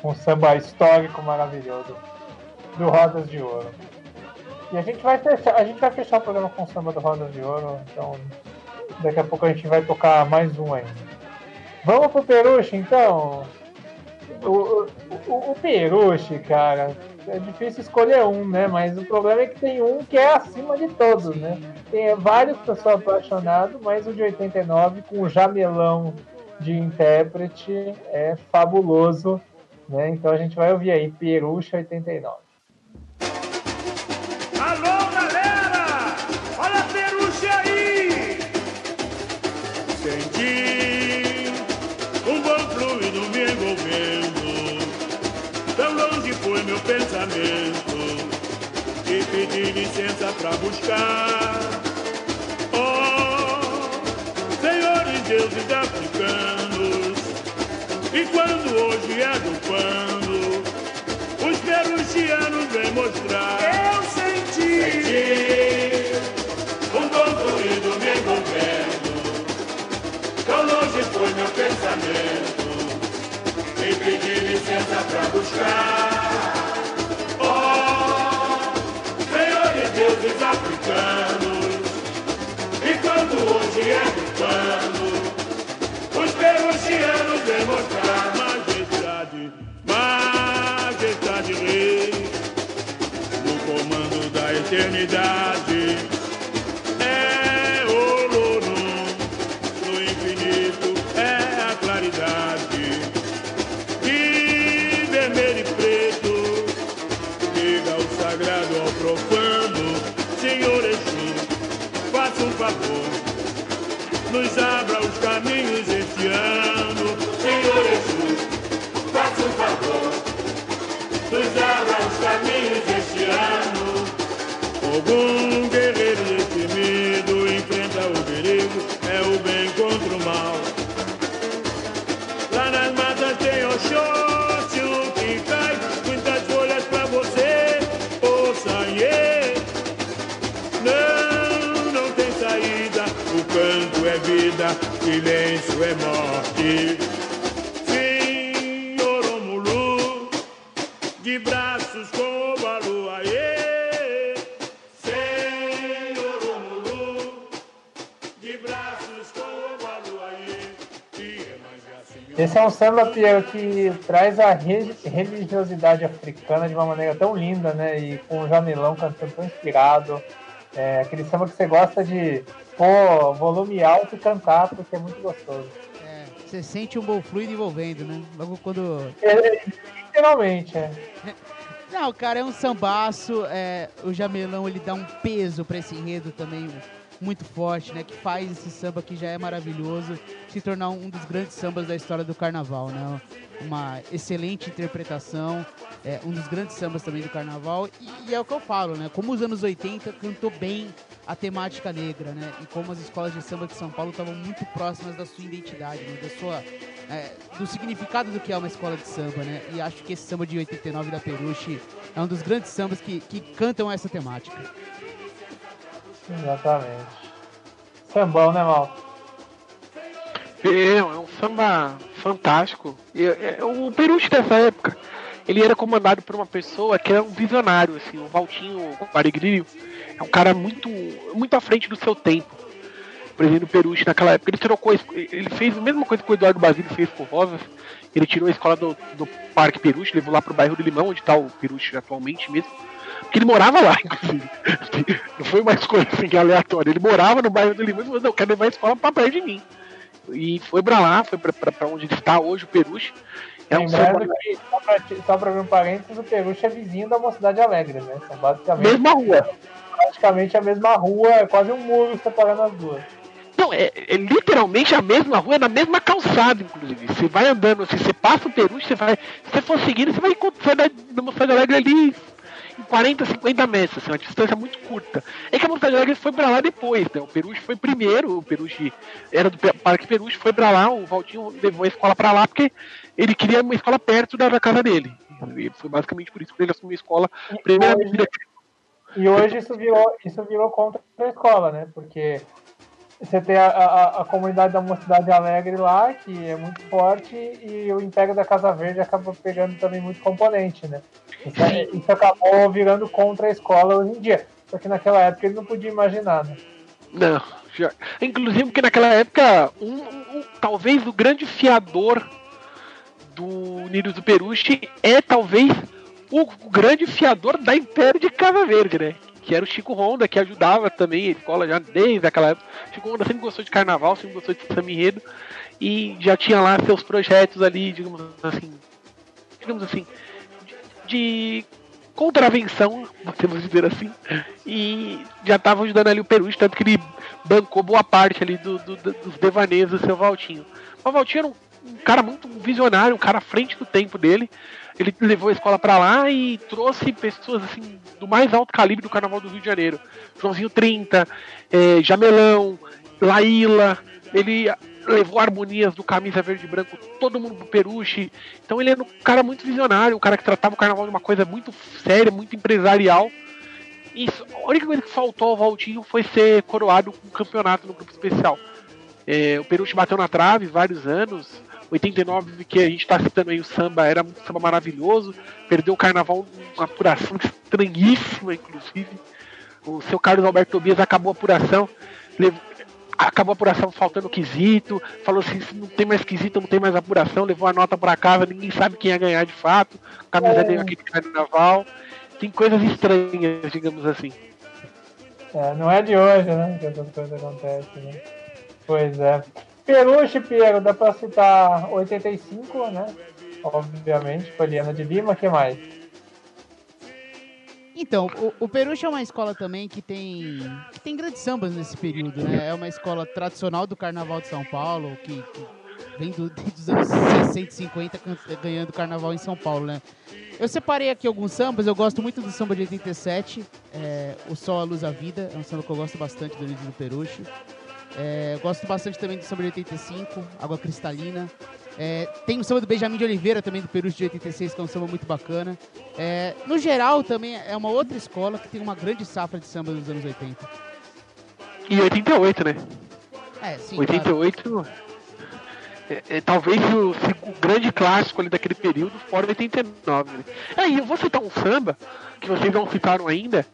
um samba histórico maravilhoso do Rodas de Ouro. E a gente vai fechar, a gente vai fechar o programa com o samba do Rodas de Ouro, então daqui a pouco a gente vai tocar mais um ainda. Vamos pro Peruche então? O, o, o, o Peruche, cara, é difícil escolher um, né? Mas o problema é que tem um que é acima de todos, né? Tem vários que eu sou apaixonado, mas o de 89 com o jamelão de intérprete é fabuloso, né? Então a gente vai ouvir aí Peruche 89. Alô, foi meu pensamento que pedi licença pra buscar. Oh, senhores deuses africanos. E quando hoje é do quando os peruchianos vêm mostrar. Eu senti um bom fluido me envolvendo. Tão longe foi meu pensamento. E pedi licença pra buscar. De braços yeah. Senhor Romulu, de braços lua, yeah. E é assim, Esse é um samba, que traz a re- religiosidade africana de uma maneira tão linda, né? E com o Jamelão cantando tão inspirado. É aquele samba que você gosta de pôr volume alto e cantar, porque é muito gostoso. Você sente um bom fluido envolvendo, né? Logo quando. É, literalmente, é. Não, cara, é um sambaço. É, o Jamelão ele dá um peso pra esse enredo também muito forte, né? Que faz esse samba que já é maravilhoso se tornar um dos grandes sambas da história do carnaval, né? Uma excelente interpretação, é, um dos grandes sambas também do carnaval. E, e é o que eu falo, né? Como os anos 80 cantou bem a temática negra, né? E como as escolas de samba de São Paulo estavam muito próximas da sua identidade, né? Da sua é, do significado do que é uma escola de samba, né? E acho que esse samba de 89 da Peruche é um dos grandes sambas que, que cantam essa temática. Exatamente. Sambão, né, Mal? É, é um samba fantástico. E, é, o Peruche dessa época, ele era comandado por uma pessoa que era um visionário, assim, o Valtinho Guarigrilho. É um cara muito, muito à frente do seu tempo. O presidente Peruche naquela época, ele trocou, ele fez a mesma coisa que o Eduardo Basílio fez com Rosas. Ele tirou a escola do, do Parque Peruche, levou lá pro bairro do Limão, onde tá o Peruche atualmente mesmo. Porque ele morava lá, inclusive. Não foi uma escolha assim aleatória. Ele morava no bairro do e falou, não, eu quero levar a escola pra perto de mim. E foi pra lá, foi pra, pra, pra onde ele está hoje, o Peruche. É um Lembrando que, só pra, só pra abrir um parênteses, o Peruche é vizinho da Mocidade Alegre, né? São basicamente, mesma rua. praticamente a mesma rua, é quase um muro separando as duas. Não, é, é literalmente a mesma rua, é na mesma calçada, inclusive. Você vai andando assim, você passa o Peruche, você vai. Se você for seguindo, você vai encontrar da, da Mocidade Alegre ali 40, 50 metros, assim, uma distância muito curta. É que a Mocidade Alegre foi pra lá depois, né? O Peruche foi primeiro, o Peruche era do Parque Peruche, foi pra lá, o Valtinho levou a escola pra lá porque ele queria uma escola perto da, da casa dele. E foi basicamente por isso que ele assumiu a escola. Primeira hoje- E hoje isso virou, isso virou contra a escola, né? Porque você tem a, a, a comunidade da Mocidade Alegre lá, que é muito forte, e o Império da Casa Verde acaba pegando também muito componente, né? Isso, é- isso acabou virando contra a escola hoje em dia. Porque naquela época ele não podia imaginar, né? Não, já. Inclusive porque naquela época, um, um- talvez o grande fiador do Nírios do Peruche é talvez o grande fiador da Império de Casa Verde, né? Que era o Chico Honda, que ajudava também a escola já desde aquela época. Chico Honda sempre gostou de carnaval, sempre gostou de samba e já tinha lá seus projetos ali, digamos assim, digamos assim, de, de contravenção, podemos dizer assim, e já estava ajudando ali o Peruche, tanto que ele bancou boa parte ali do- do- dos devaneios do seu Valtinho. O Valtinho era um, um cara muito visionário, um cara à frente do tempo dele. Ele levou a escola para lá e trouxe pessoas assim do mais alto calibre do Carnaval do Rio de Janeiro. Joãozinho 30, eh, Jamelão, Laíla, ele levou harmonias do camisa verde e branco, todo mundo pro Peruche. Então ele era um cara muito visionário, um cara que tratava o carnaval de uma coisa muito séria, muito empresarial. Isso, a única coisa que faltou ao Valtinho foi ser coroado com um campeonato no grupo especial. É, o Peruche bateu na trave vários anos. 89, que a gente está citando aí o samba, era um samba maravilhoso. Perdeu o carnaval numa apuração estranhíssima, inclusive. O seu Carlos Alberto Tobias acabou a apuração. levou- acabou a apuração faltando quesito. Falou assim: se não tem mais quesito, não tem mais apuração. Levou a nota para casa, ninguém sabe quem ia ganhar de fato. Camisa É. dele aquele carnaval. Tem coisas estranhas, digamos assim. É, não é de hoje, né? Que essas coisas acontecem, né? Pois é. Peruche, Piero, dá pra citar 85, né? Obviamente, Poliana de Lima, que mais? Então, o, o Peruche é uma escola também que tem, que tem grandes sambas nesse período, né? É uma escola tradicional do Carnaval de São Paulo, que, que vem do- dos anos 60 e 50 can- ganhando Carnaval em São Paulo, né? Eu separei aqui alguns sambas, eu gosto muito do samba de 87, é, O Sol, a Luz, a Vida, é um samba que eu gosto bastante do Lídio do Peruche. É, gosto bastante também do samba de 85, Água Cristalina. É, tem o samba do Benjamin de Oliveira também, do Peruche de 86, que é um samba muito bacana. É, no geral, também é uma outra escola que tem uma grande safra de samba dos anos 80. E 88, né? É, sim, claro. 88 é, é talvez o, o grande clássico ali daquele período, fora 89. Né? Aí eu vou citar um samba que vocês não citaram ainda,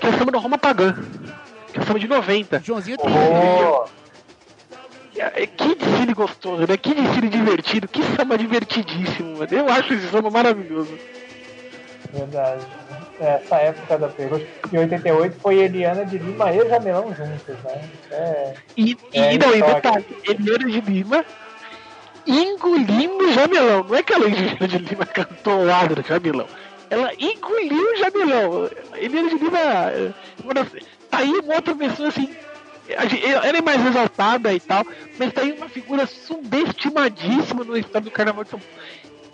que é o samba do Roma Pagã, que é o de 90. Joãozinho tem. Oh, É, Que desfile gostoso, né? Que desfile divertido, que samba divertidíssimo, mano. Eu acho esse samba maravilhoso. verdade. Essa época da Peruche. Em 88 foi Eliana de Lima e Jamelão juntos, né? É, E, É, e não, e detalhe, Eliana de Lima engolindo o Jamelão. Não é que a Eliana de Lima cantou lado do Jamelão. Ela engoliu o Jamelão. Eliana de Lima. eh, uma das- Tá aí uma outra pessoa assim. Ela é mais exaltada e tal, mas tá aí uma figura subestimadíssima no estado do Carnaval de São Paulo.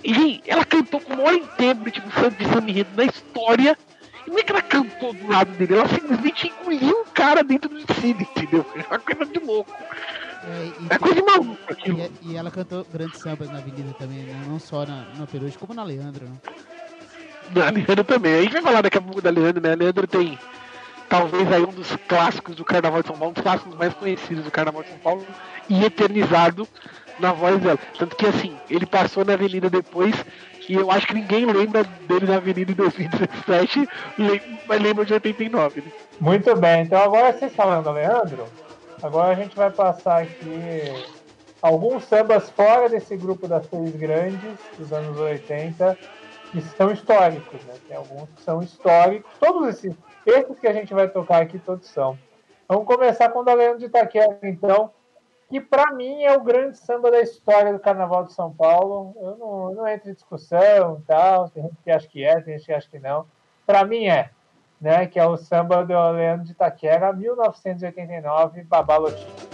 E gente, ela cantou com o maior de samba de samba enredo da história. E não é que ela cantou do lado dele, ela simplesmente engoliu o cara dentro do desfile, entendeu? É uma coisa de louco. É, É coisa de maluco aquilo. e- e ela cantou grandes sambas na Avenida também, né? Não só na, na Peruche, como na Leandro, né? Da Leandro também. A gente vai falar daqui a pouco da Leandro, né? A Leandro tem talvez aí um dos clássicos do Carnaval de São Paulo, um dos clássicos mais conhecidos do Carnaval de São Paulo e eternizado na voz dela. Tanto que assim, ele passou na Avenida depois e eu acho que ninguém lembra dele na Avenida em 2017, lem- mas lembra de 89, né? Muito bem, então agora vocês falando, Leandro, agora a gente vai passar aqui alguns sambas fora desse grupo das três grandes dos anos 80 que são históricos, né? Tem alguns que são históricos, todos esses, esses que a gente vai tocar aqui todos são. Vamos começar com o da Leandro de Itaquera, então, que para mim é o grande samba da história do Carnaval de São Paulo. Eu não, não entro em discussão tal, tem gente que acha que é, tem gente que acha que não. Para mim é né, que é o samba do Leandro de Itaquera, 1989, Babalotinho.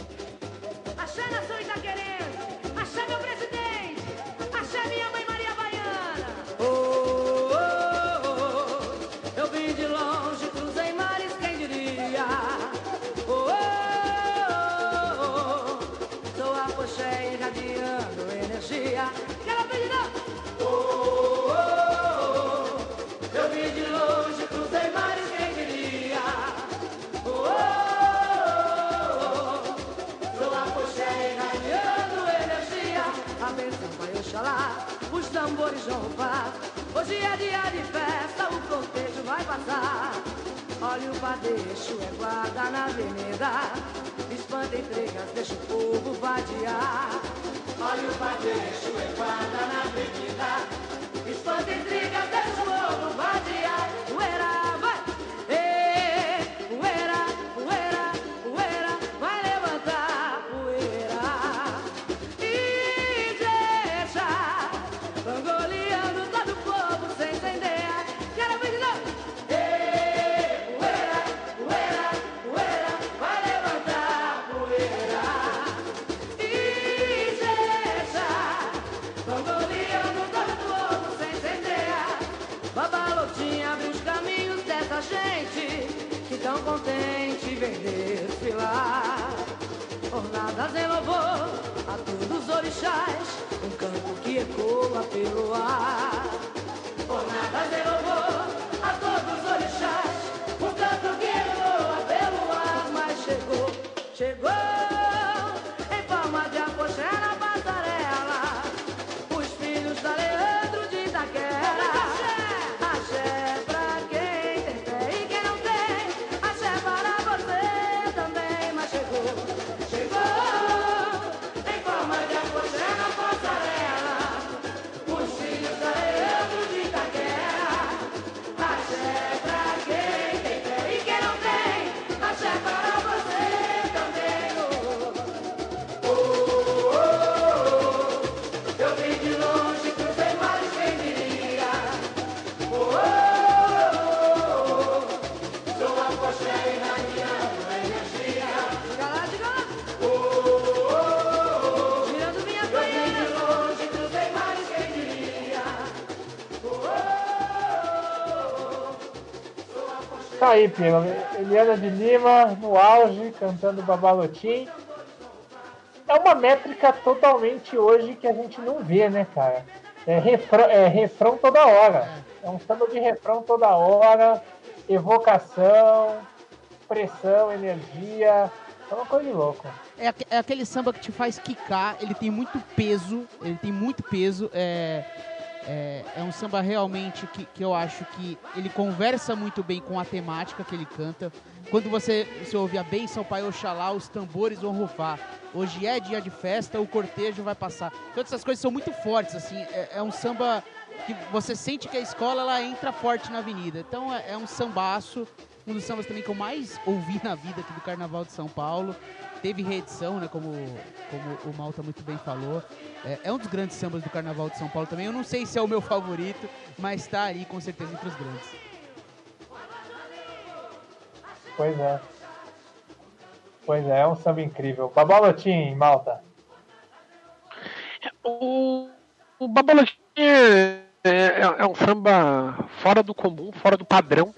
Olha o padeixo é guarda na avenida. Espanta intrigas, deixa o povo vadiar. Olha o padeixo é guarda na avenida. Espanta intrigas, vem desfilar. Ornadas em louvor a todos os orixás, um canto que ecoa pelo ar. Ornadas em louvor a todos os orixás, um canto que ecoa pelo ar. Mas chegou Tá aí. Eliana de Lima, no auge, cantando Babalotim. É uma métrica totalmente hoje que a gente não vê, né, cara? É refrão, é refrão toda hora. É um samba de refrão toda hora, evocação, pressão, energia. É uma coisa de louco. É, é aquele samba que te faz quicar, ele tem muito peso, ele tem muito peso. É, é, é um samba realmente que, que eu acho que ele conversa muito bem com a temática que ele canta. Quando você, você ouve a benção, Pai Oxalá, os tambores vão rufar. Hoje é dia de festa, o cortejo vai passar. Todas essas coisas são muito fortes, assim. É, é um samba que você sente que a escola ela entra forte na avenida. Então é, é um sambaço, um dos sambas também que eu mais ouvi na vida aqui do Carnaval de São Paulo. Teve reedição, né, como, como o Malta muito bem falou. É, é um dos grandes sambas do Carnaval de São Paulo também. Eu não sei se é o meu favorito, mas está aí com certeza entre os grandes. Pois é. Pois é, é um samba incrível. Babalotim, Malta. O, o Babalotinha é, é, é um samba fora do comum, fora do padrão.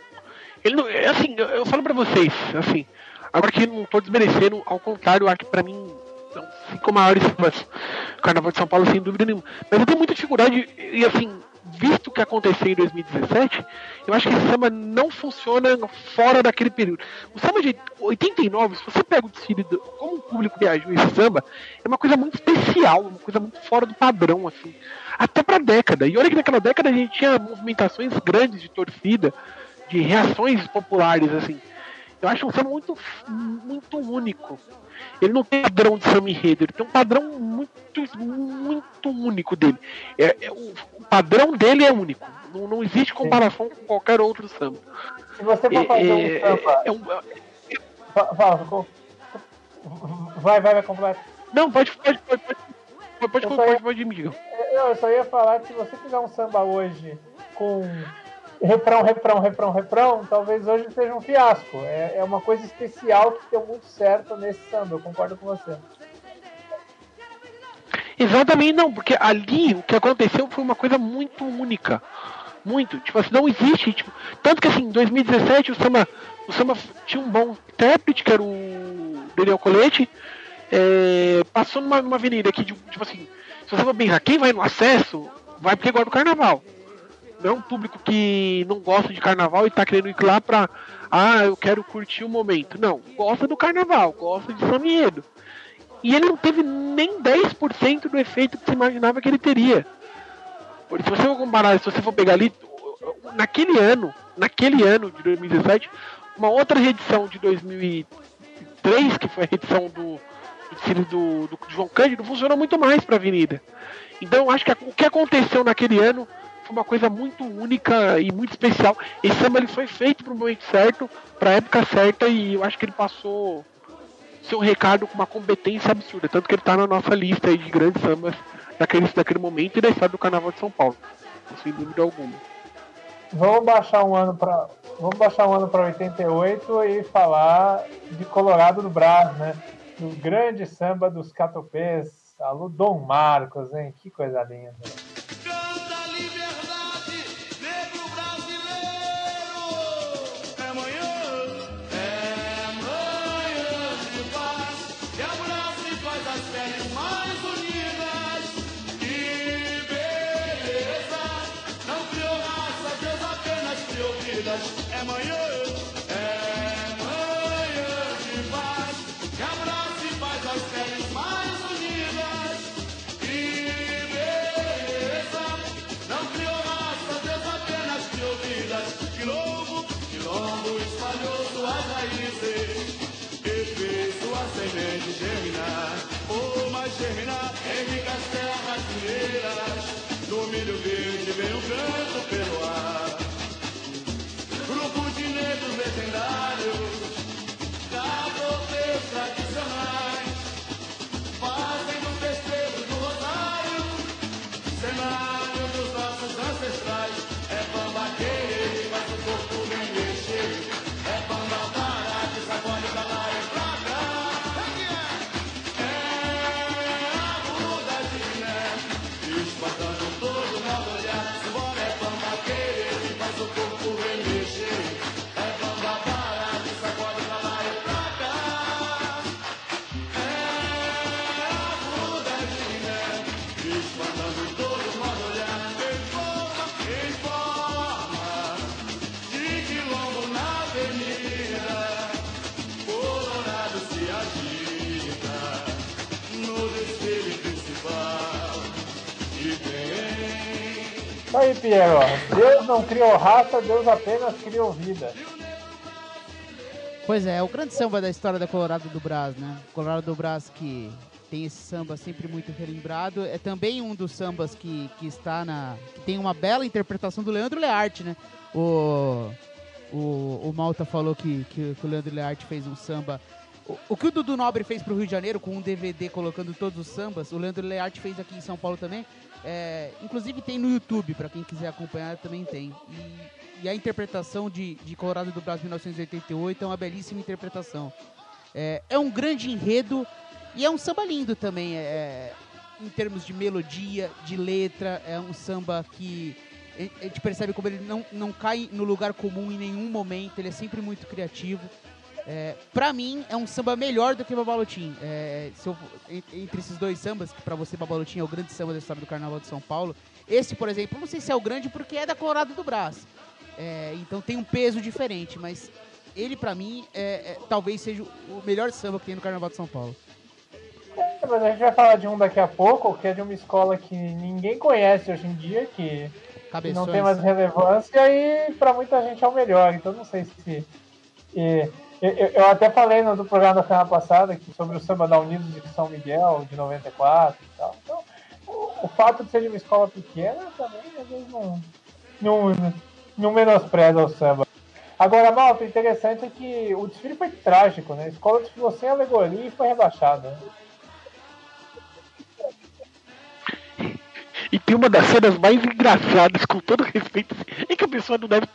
Ele não, é assim, eu, eu falo pra vocês, assim, agora que não tô desmerecendo, ao contrário, acho que pra mim são cinco maiores do Carnaval de São Paulo, sem dúvida nenhuma. Mas eu tenho muita dificuldade, e assim, visto o que aconteceu em 2017, eu acho que esse samba não funciona fora daquele período. O samba de 89, se você pega o desfile, do, como o público reagiu a esse samba, é uma coisa muito especial, uma coisa muito fora do padrão, assim. Até pra década. E olha que naquela década a gente tinha movimentações grandes de torcida, de reações populares, assim. Eu acho um samba muito, muito único. Ele não tem padrão de samba enredo, ele tem um padrão muito, muito único dele. É, é, o, o padrão dele é único. Não, não existe comparação com qualquer outro samba. Se você for É, fazer um é, samba. é um- vai, vai, vai, completa. não, pode, pode, pode, pode, pode, pode, Eu só pode, ia- pode, me diga. Eu só ia falar que se você fizer um samba hoje com refrão, refrão, refrão, refrão, talvez hoje seja um fiasco. É, é uma coisa especial que deu muito certo nesse samba, eu concordo com você. Exatamente não, porque ali o que aconteceu foi uma coisa muito única. Muito. Tipo assim, não existe. Tipo, tanto que assim, em 2017 o samba, o samba tinha um bom intérprete, que era o Daniel Colete. é, passou numa, numa avenida que, tipo assim, se você for pensar, quem vai no acesso, vai porque gosta do carnaval. Não é um público que não gosta de carnaval e tá querendo ir lá pra. Ah, eu quero curtir o momento. Não, gosta do carnaval, gosta de samba enredo. E ele não teve nem 10% do efeito que você imaginava que ele teria. Se você for comparar, se você for pegar ali, naquele ano, naquele ano de 2017, uma outra reedição de 2003, que foi a reedição do, do do, do João Cândido, funcionou muito mais para a Avenida. Então acho que o que aconteceu naquele ano foi uma coisa muito única e muito especial. Esse samba ele foi feito para o momento certo, para a época certa, e eu acho que ele passou seu recado com uma competência absurda. Tanto que ele tá na nossa lista de grandes sambas daquele, daquele momento e da história do Carnaval de São Paulo. Sem dúvida alguma. Vamos baixar um ano para vamos baixar um ano para 88 e falar de Colorado do Brás, né? Do grande samba dos catopês, alô Dom Marcos, hein? Que coisa linda. Aí, Piero. Deus não criou raça, Deus apenas criou vida. Pois é, é o grande samba da história da Colorado do Brás, né? Colorado do Brás que tem esse samba sempre muito relembrado. É também um dos sambas que, que está na. que tem uma bela interpretação do Leandro Learte, né? O, o, o Malta falou que, que, que o Leandro Learte fez um samba. O, que o Dudu Nobre fez pro Rio de Janeiro com um DVD colocando todos os sambas, o Leandro Learte fez aqui em São Paulo também. É, inclusive tem no YouTube, para quem quiser acompanhar também tem. E, e a interpretação de, de Colorado do Brasil 1988 é uma belíssima interpretação. É, é um grande enredo e é um samba lindo também, é, em termos de melodia, de letra. É um samba que a gente percebe como ele não, não cai no lugar comum em nenhum momento, ele é sempre muito criativo. É, pra mim, é um samba melhor do que Babalotim. É, eu- en- entre esses dois sambas, que pra você Babalotim é o grande samba da história do Carnaval de São Paulo, esse, por exemplo, não sei se é o grande porque é da Colorado do Brás. É, então tem um peso diferente, mas ele pra mim é, é- talvez seja o melhor samba que tem no Carnaval de São Paulo. É, mas a gente vai falar de um daqui a pouco, que é de uma escola que ninguém conhece hoje em dia, que Cabeções. não tem mais relevância e pra muita gente é o melhor. Então não sei se. e- eu, eu- até falei no programa da semana passada que sobre o samba da Unidos de São Miguel, de 94 e tal. Então, o, o fato de ser de uma escola pequena também às vezes não, não, não menospreza o samba. Agora, Malta, o interessante é que o desfile foi trágico, né? A escola desfilou sem alegoria e foi rebaixada. né? Tem uma das cenas mais engraçadas, com todo respeito, é que a pessoa não deve.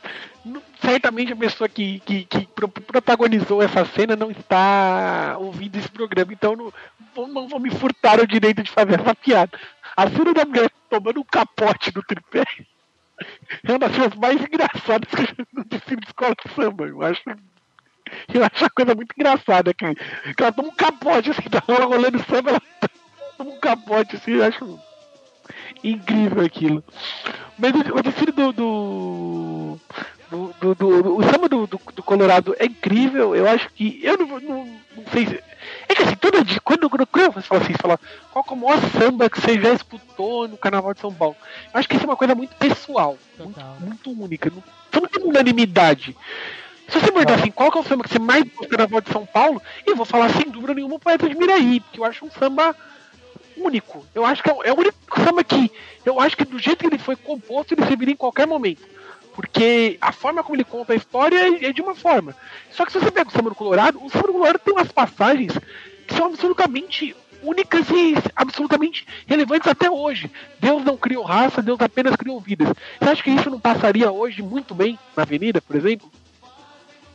não- certamente a pessoa que, que, que pro- protagonizou essa cena não está ouvindo esse programa, então não, vou- não vou me furtar o direito de fazer essa piada. A cena da mulher tomando um capote do tripé é uma das cenas mais engraçadas que eu já vi no de escola de samba. Eu acho. Eu acho a coisa muito engraçada que, que ela toma um capote, assim, tá rolando samba, ela toma um capote, assim, eu acho incrível aquilo. Mas o, o desfile do. do, do, do- do- o samba do, do, do Colorado é incrível. Eu acho que. Eu não, não, não sei se. É que assim, todo dia, quando, quando, quando você fala assim, você fala, qual que é o maior samba que você já escutou no Carnaval de São Paulo? Eu acho que isso é uma coisa muito pessoal, muito, muito única. Não, você não tem unanimidade. Se você perguntar assim, qual que é o samba que você mais gosta do Carnaval de São Paulo, eu vou falar sem dúvida nenhuma o Poeta de Miraí, porque eu acho um samba único. Eu acho que é o- é único samba que. Eu acho que do jeito que ele foi composto, ele serviria em qualquer momento. Porque a forma como ele conta a história é- é de uma forma. Só que se você pega o samba do Colorado, o samba do Colorado tem umas passagens que são absolutamente únicas e absolutamente relevantes até hoje. Deus não criou raça, Deus apenas criou vidas. Você acha que isso não passaria hoje muito bem na Avenida, por exemplo?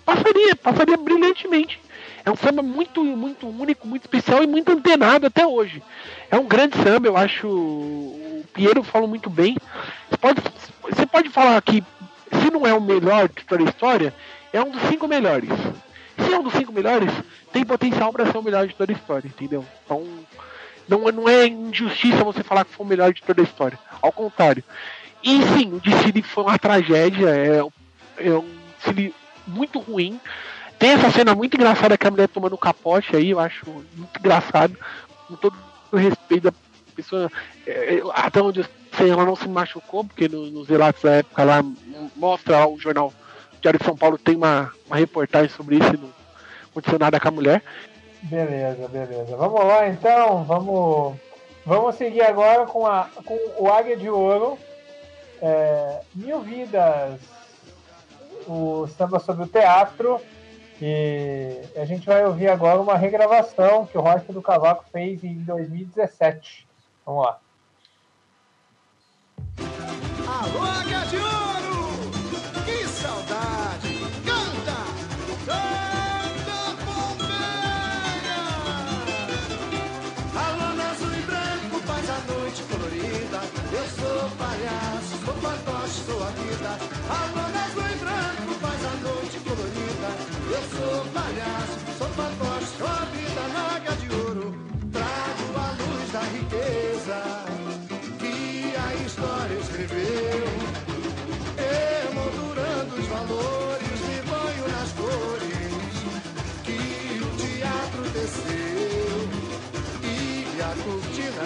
Passaria, passaria brilhantemente. É um samba muito, muito único, muito especial e muito antenado até hoje. É um grande samba, eu acho. O Piero falou muito bem. Você pode, você pode falar que se não é o melhor de toda a história, é um dos cinco melhores. Se é um dos cinco melhores, tem potencial para ser o melhor de toda a história, entendeu? Então, não, é- não é injustiça você falar que foi o melhor de toda a história. Ao contrário. E sim, o desfile foi uma tragédia, é, é um desfile muito ruim. Tem essa cena muito engraçada que a mulher tomando um capote aí, eu acho muito engraçado. Com todo o respeito da pessoa. é, é, até onde sei, ela não se machucou, porque no- nos relatos da época lá mostra lá o jornal Diário de São Paulo tem uma, uma reportagem sobre isso não aconteceu nada com a mulher. Beleza, beleza. Vamos lá então, vamos, vamos seguir agora com, a, com o Águia de Ouro. É, Mil Vidas, o samba sobre o teatro. E a gente vai ouvir agora uma regravação que o Rocha do Cavaco fez em 2017. Vamos lá. Alô, Águia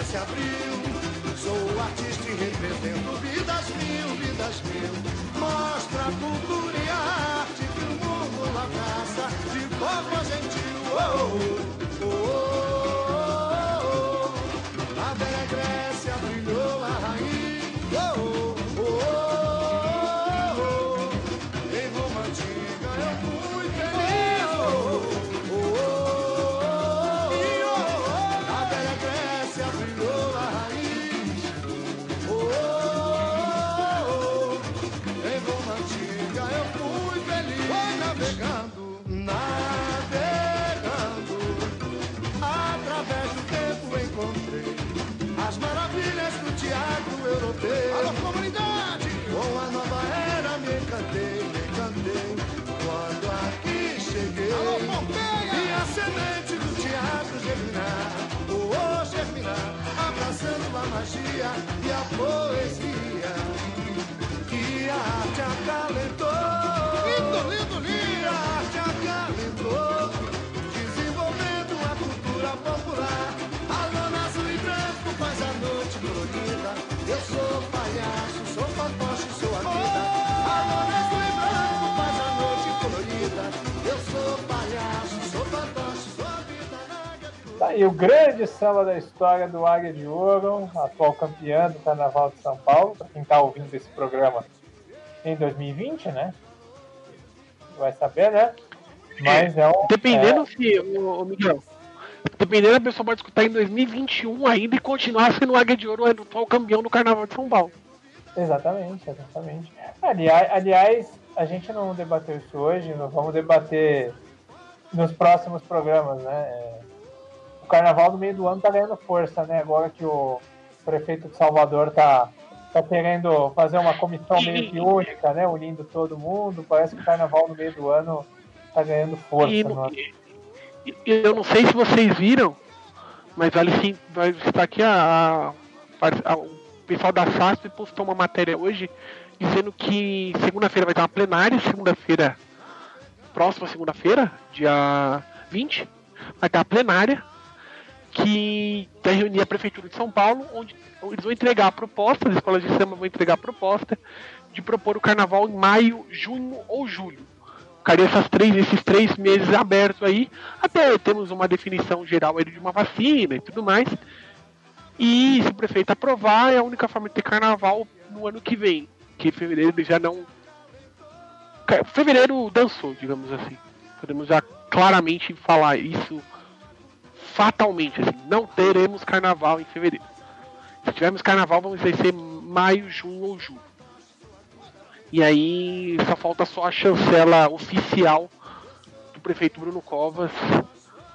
se abriu. Sou artista e represento vidas mil, vidas mil. Mostra a cultura. magia e a poesia que a arte acalentou. E o grande samba da história do Águia de Ouro, atual campeã do Carnaval de São Paulo, para quem está ouvindo esse programa em 2020, né? Vai saber, né? Mas é um. Dependendo é, se, ô, Miguel, dependendo, a pessoa pode escutar em 2021 ainda e continuar sendo o Águia de Ouro, o atual campeão do Carnaval de São Paulo. Exatamente, exatamente. Aliás, aliás, a gente não debateu isso hoje, nós vamos debater nos próximos programas, né? É, o carnaval no meio do ano tá ganhando força, né? Agora que o prefeito de Salvador tá, tá querendo fazer uma comissão meio que única, né? Unindo todo mundo. Parece que o carnaval no meio do ano tá ganhando força. E, né? e- e eu não sei se vocês viram, mas vale sim, vai estar aqui a, a- a- o pessoal da SASP postou uma matéria hoje dizendo que segunda-feira vai ter uma plenária, segunda-feira, próxima segunda-feira, dia 20, vai ter a plenária que vai reunir a Prefeitura de São Paulo, onde eles vão entregar a proposta, as escolas de samba vão entregar a proposta de propor o carnaval em maio, junho ou julho ficaria essas três, esses três meses abertos aí, até termos uma definição geral aí de uma vacina e tudo mais. E se o prefeito aprovar, é a única forma de ter carnaval no ano que vem. Que fevereiro já não. Fevereiro dançou, digamos assim. Podemos já claramente falar isso fatalmente, assim, não teremos carnaval em fevereiro. Se tivermos carnaval, vamos dizer ser maio, junho ou julho. E aí só falta só a chancela oficial do prefeito Bruno Covas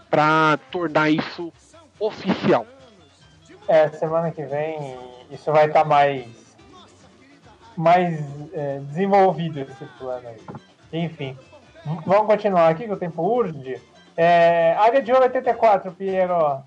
para tornar isso oficial. É, semana que vem isso vai estar mais, mais é, desenvolvido esse plano aí. Enfim, vamos continuar aqui que o tempo urge. É, Área de Ouro 84, Piero.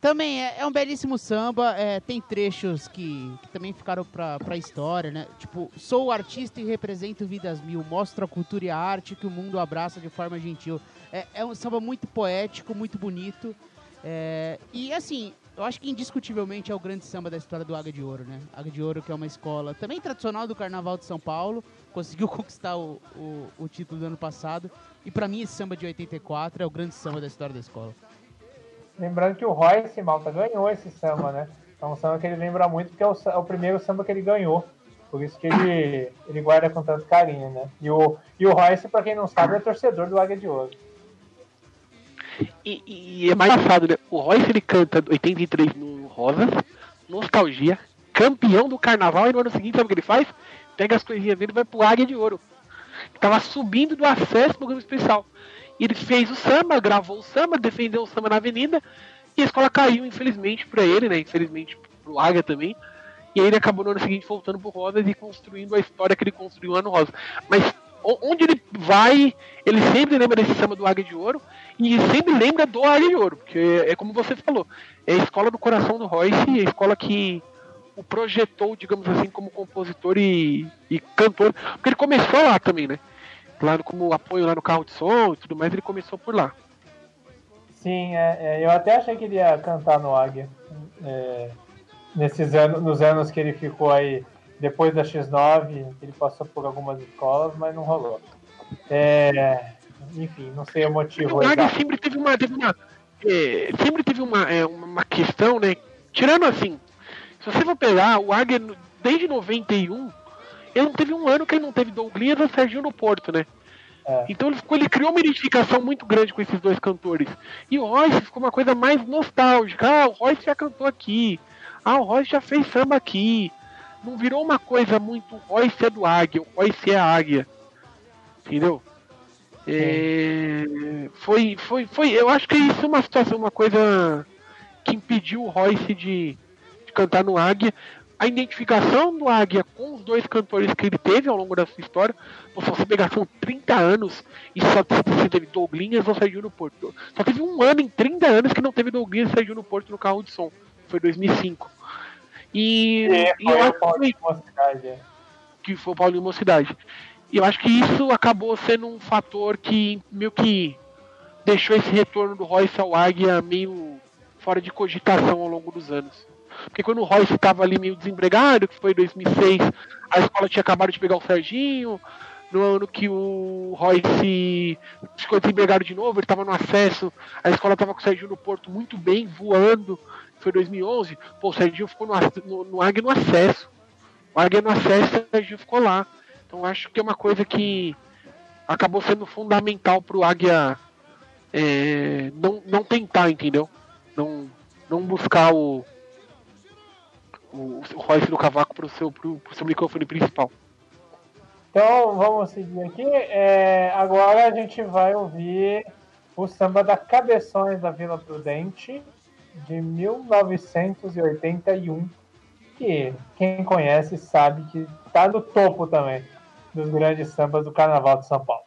Também é, é um belíssimo samba, é, tem trechos que, que também ficaram pra, pra história, né? Tipo, sou artista e represento vidas mil, mostro a cultura e a arte que o mundo abraça de forma gentil. É, é um samba muito poético, muito bonito. é, e assim, eu acho que indiscutivelmente é o grande samba da história do Águia de Ouro, né? Águia de Ouro, que é uma escola também tradicional do Carnaval de São Paulo, conseguiu conquistar o, o, o título do ano passado. E pra mim, esse samba de 84 é o grande samba da história da escola. Lembrando que o Royce Malta ganhou esse samba, né? É um samba que ele lembra muito porque é o, é o primeiro samba que ele ganhou. Por isso que ele, ele guarda com tanto carinho, né? E o, e o Royce, pra quem não sabe, é torcedor do Águia de Ouro. E, e é mais engraçado, né? O Royce ele canta 83 no Rosas, Nostalgia, campeão do carnaval, e no ano seguinte, sabe o que ele faz? Pega as coisinhas dele e vai pro Águia de Ouro. Tava subindo do acesso do programa especial. E ele fez o samba, gravou o samba, defendeu o samba na avenida, e a escola caiu, infelizmente, pra ele, né? Infelizmente pro Águia também. E ele acabou no ano seguinte voltando pro Rosas e construindo a história que ele construiu no Rosas. Mas o- onde ele vai, ele sempre lembra desse samba do Águia de Ouro e sempre lembra do Águia de Ouro, porque é como você falou, é a escola do coração do Royce, é a escola que o projetou, digamos assim, como compositor e, e cantor, porque ele começou lá também, né? Lá no- como apoio lá no carro de som e tudo mais, ele começou por lá. Sim, é, é, eu até achei que ele ia cantar no Águia. é, nesses anos, nos anos que ele ficou aí, depois da X9, ele passou por algumas escolas, mas não rolou. É, enfim, não sei o motivo O Águia sempre teve uma, teve uma é, sempre teve uma, é, uma questão, né? Tirando assim, se você for pegar o Águia desde 91, ele não teve um ano que ele não teve Douglas ou Serginho no Porto, né? É. Então ele, ficou, ele criou uma identificação muito grande com esses dois cantores. E o Royce ficou uma coisa mais nostálgica. Ah, o Royce já cantou aqui. Ah, o Royce já fez samba aqui. Não virou uma coisa muito Royce é do Águia, o Royce é a Águia. Entendeu? É, foi, foi, foi. Eu acho que isso é uma situação, uma coisa que impediu o Royce de cantar no Águia. A identificação do Águia com os dois cantores que ele teve ao longo da sua história, pô, se você pegar, são 30 anos e só você teve Douglinhas ou Serginho no Porto. Só teve um ano em 30 anos que não teve Douglinhas e Serginho no Porto no carro de som. Foi 2005. E, É, e eu foi acho que Paulo de Mocidade, é. que foi o Paulinho Mocidade. E eu acho que isso acabou sendo um fator que meio que deixou esse retorno do Royce ao Águia meio fora de cogitação ao longo dos anos. Porque quando o Royce estava ali meio desempregado, que foi em 2006, a escola tinha acabado de pegar o Serginho, no ano que o Royce ficou desempregado de novo, ele estava no acesso, a escola estava com o Serginho no Porto muito bem, voando, foi 2011, pô, o Serginho ficou no, no, no Águia no acesso. O Águia no acesso, o Serginho ficou lá. Então acho que é uma coisa que acabou sendo fundamental pro Águia é, não, não tentar, entendeu? Não, não buscar o, o, o Royce no cavaco pro seu, pro, pro seu microfone principal. Então vamos seguir aqui. É, agora a gente vai ouvir o samba da Cabeções da Vila Prudente de 1981, que quem conhece sabe que está no topo também dos grandes sambas do Carnaval de São Paulo.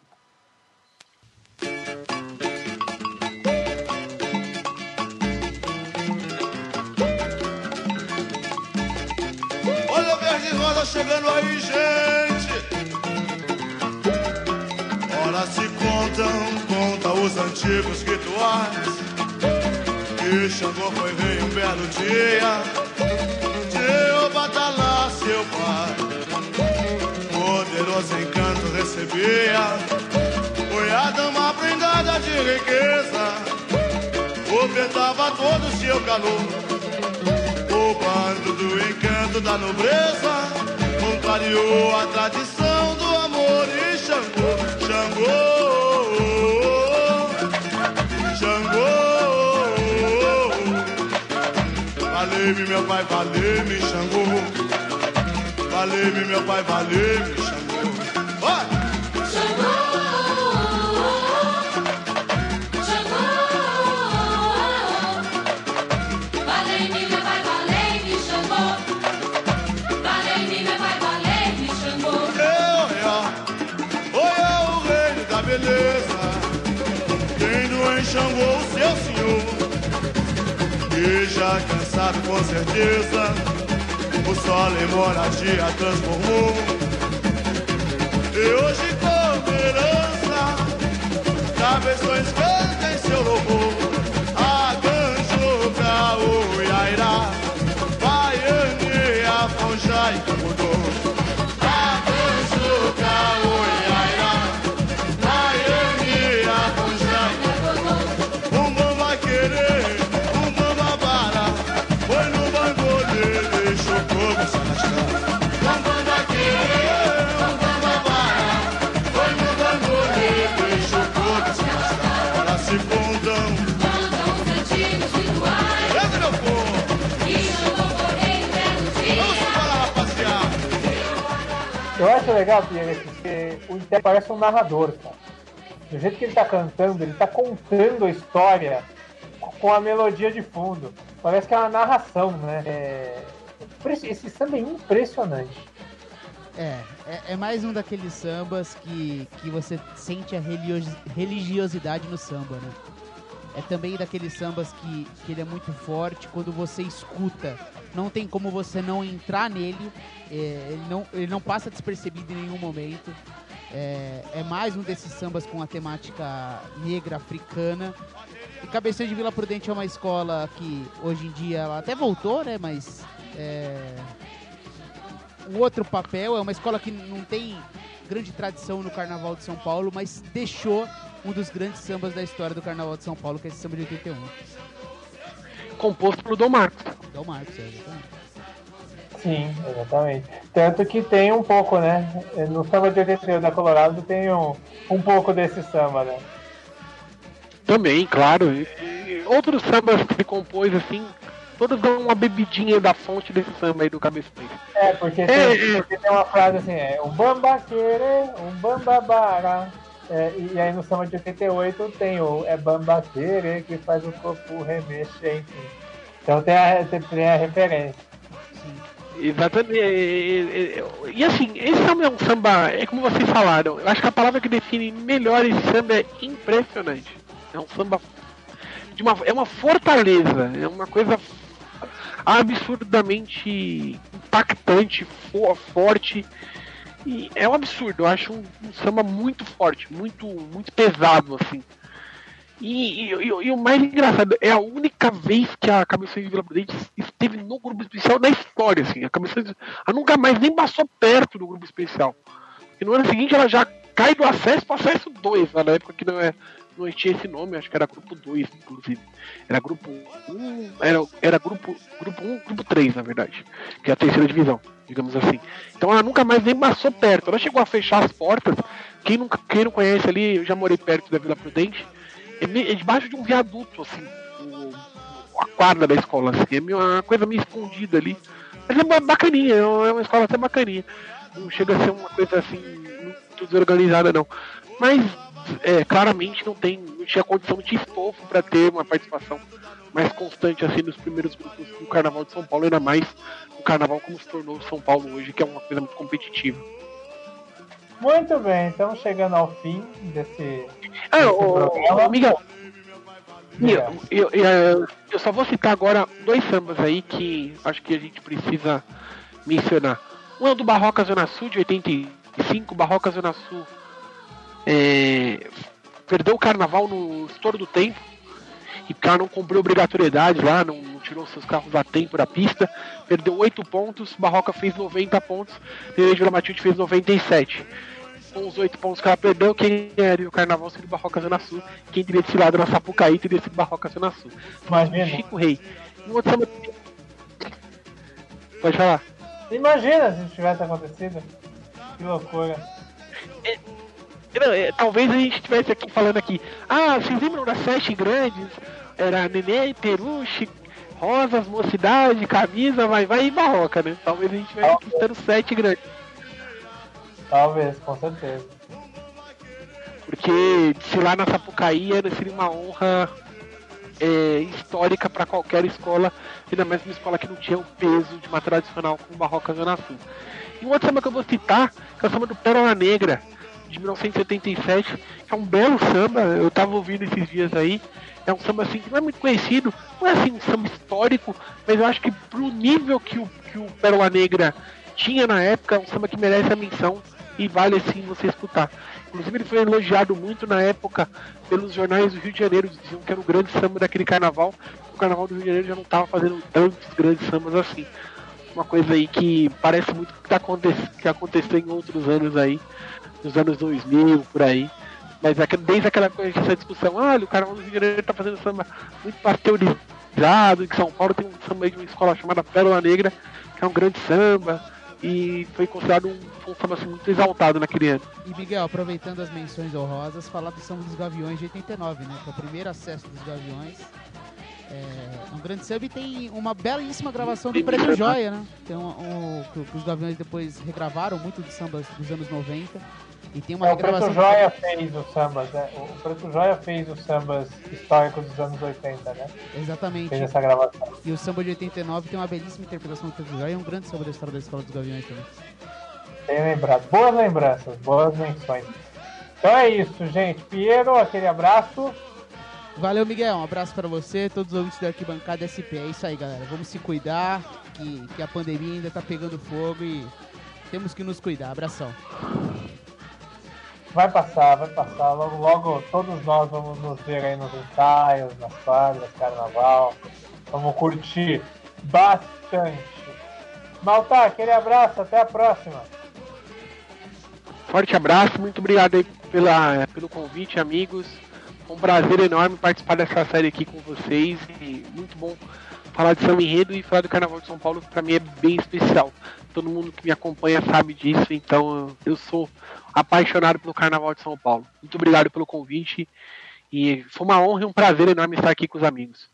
Conta os antigos rituais. Que Xangô foi rei um belo dia. De batalar seu pai. Poderoso encanto recebia. Foi a dama prendada de riqueza. Ofertava todo o seu calor. O bando do encanto da nobreza contrariou a tradição do amor e Xangô, Xangô. Valeu-me meu pai, valeu-me Xangô. Valeu-me meu pai, valeu-me Xangô. Vai! Valei-me, já cansado com certeza, o sol em moradia transformou. E hoje com herança, cabeções cantem seu louvor. Intérprete parece um narrador, cara. Do jeito que ele tá cantando, ele tá contando a história com a melodia de fundo. Parece que é uma narração, né? É... Esse samba é impressionante. É, é, é mais um daqueles sambas que, que você sente a religiosi- religiosidade no samba, né? É também daqueles sambas que, que ele é muito forte quando você escuta. Não tem como você não entrar nele, é, ele, não, ele não passa despercebido em nenhum momento. É, é mais um desses sambas com a temática negra africana. E Cabeção de Vila Prudente é uma escola que hoje em dia ela até voltou, né? Mas é, o outro papel é uma escola que não tem grande tradição no Carnaval de São Paulo, mas deixou um dos grandes sambas da história do Carnaval de São Paulo, que é esse samba de 81. Composto pelo Dom Marcos. O Marcos, é, exatamente. Sim, exatamente. Tanto que tem um pouco, né? No samba de 81 da Colorado tem um, um pouco desse samba, né? Também, claro. E- outros sambas que compôs, assim, todos dão uma bebidinha da fonte desse samba aí do Cabeções. É, porque tem, É, é. porque tem uma frase assim, é um bamba querer, um bamba bara. É, e, aí no samba de 88 tem o é bamba querer que faz o corpo remexer, enfim. Então tem a, tem a referência. Exatamente. E, e- e- e, assim, esse samba é um samba, é como vocês falaram, eu acho que a palavra que define melhor esse samba é impressionante. É um samba de uma, é uma fortaleza, é uma coisa absurdamente impactante, fo- forte. E é um absurdo, eu acho um, um samba muito forte, muito, muito pesado, assim. E, e- e- o mais engraçado, é a única vez que a Cabeções de Vila Prudente esteve no grupo especial da história, assim. A Cabeções ela nunca mais nem passou perto do grupo especial. E no ano seguinte ela já cai do acesso para acesso 2, na época que não, é, não tinha esse nome, acho que era grupo 2, inclusive. Era grupo 1, era, era grupo, grupo 1, grupo 3, na verdade, que é a terceira divisão, digamos assim. Então ela nunca mais nem passou perto. Ela chegou a fechar as portas. Quem, quem não conhece ali, eu já morei perto da Vila Prudente, é, debaixo de um viaduto, assim, a quadra da escola, assim, é uma coisa meio escondida ali. Mas é ba- bacaninha, é uma é uma escola até bacaninha. Não chega a ser uma coisa assim, muito desorganizada, não. Mas, é, claramente não tem, não tinha condição, tinha estofo para ter uma participação mais constante assim nos primeiros grupos do Carnaval de São Paulo, ainda mais o Carnaval como se tornou São Paulo hoje, que é uma coisa muito competitiva. Muito bem, então chegando ao fim desse. Ah, Esse ô, programa- Diga. eu, eu, eu- eu só vou citar agora dois sambas aí que acho que a gente precisa mencionar. Um é o do Barroca Zona Sul de 85, Barroca Zona Sul é, perdeu o carnaval no estouro do tempo e o cara não cumpriu obrigatoriedade lá, não, não tirou seus carros a tempo da pista, perdeu 8 pontos, Barroca fez 90 pontos, Vila Matilde fez 97. Com os 8 pontos que ela perdeu, quem era o carnaval seria o Barroca Zona Sul, quem teria desfilado na Sapucaí teria sido Barroca Zona Sul. Imagina. Chico Rei. Um outro samba... Pode falar. Imagina se tivesse acontecido. Que loucura. Não, é, talvez a gente estivesse aqui falando aqui. Ah, vocês lembram das sete grandes? Era Nenê, Peruche, Rosas, Mocidade, Camisa, Vai Vai e Barroca, né? Talvez a gente estivesse aqui citando sete grandes. Talvez, com certeza. Porque se lá na Sapucaí era- seria uma honra é, histórica para qualquer escola, ainda mais uma escola que não tinha o peso de uma tradicional como Barroca Zona. E um outro samba que eu vou citar, é o samba do Pérola Negra, de 1977, que é um belo samba, eu tava ouvindo esses dias aí. É um samba assim que não é muito conhecido, não é assim um samba histórico, mas eu acho que pro nível que o, que o Pérola Negra tinha na época, é um samba que merece a menção e vale assim você escutar. Inclusive ele foi elogiado muito na época pelos jornais do Rio de Janeiro, diziam que era o grande samba daquele carnaval. O carnaval do Rio de Janeiro já não estava fazendo tantos grandes sambas assim. Uma coisa aí que parece muito que, tá aconte que aconteceu em outros anos aí, nos anos 2000, por aí. Mas é desde aquela coisa, essa discussão, olha, o Carnaval do Rio de Janeiro tá fazendo samba muito pasteurizado, que São Paulo tem um samba aí de uma escola chamada Pérola Negra, que é um grande samba, e foi considerado um, um samba assim, muito exaltado naquele ano. E Miguel, aproveitando as menções honrosas, falar do Samba dos Gaviões de 89, né? Que é o primeiro acesso dos Gaviões. É um grande samba e tem uma belíssima gravação do Preto muito, Joia, né? Tem um, um- que, que os Gaviões depois regravaram muito de sambas dos anos 90. E tem uma É, o Preto. Joia fez os sambas, né? O Preto Joia fez os sambas históricos dos anos 80, né? Exatamente. Fez essa gravação. E o samba de 89 tem uma belíssima interpretação do Preto Joia e é um grande samba da história da Escola dos Gaviões também. Bem lembrado. Boas lembranças, boas menções. Então é isso, gente. Piero, aquele abraço. Valeu, Miguel. Um abraço pra você, todos os ouvintes da Arquibancada SP. É isso aí, galera. Vamos se cuidar, que, que a pandemia ainda tá pegando fogo e temos que nos cuidar. Abração. Vai passar, vai passar. Logo, logo todos nós vamos nos ver aí nos ensaios, nas quadras, carnaval. Vamos curtir bastante. Malta, aquele abraço, até a próxima. Forte abraço, muito obrigado aí pela, pelo convite, amigos. Foi um prazer enorme participar dessa série aqui com vocês e muito bom falar de São Enredo e falar do Carnaval de São Paulo, que pra mim é bem especial. Todo mundo que me acompanha sabe disso, então eu sou apaixonado pelo Carnaval de São Paulo. Muito obrigado pelo convite e foi uma honra e um prazer enorme estar aqui com os amigos.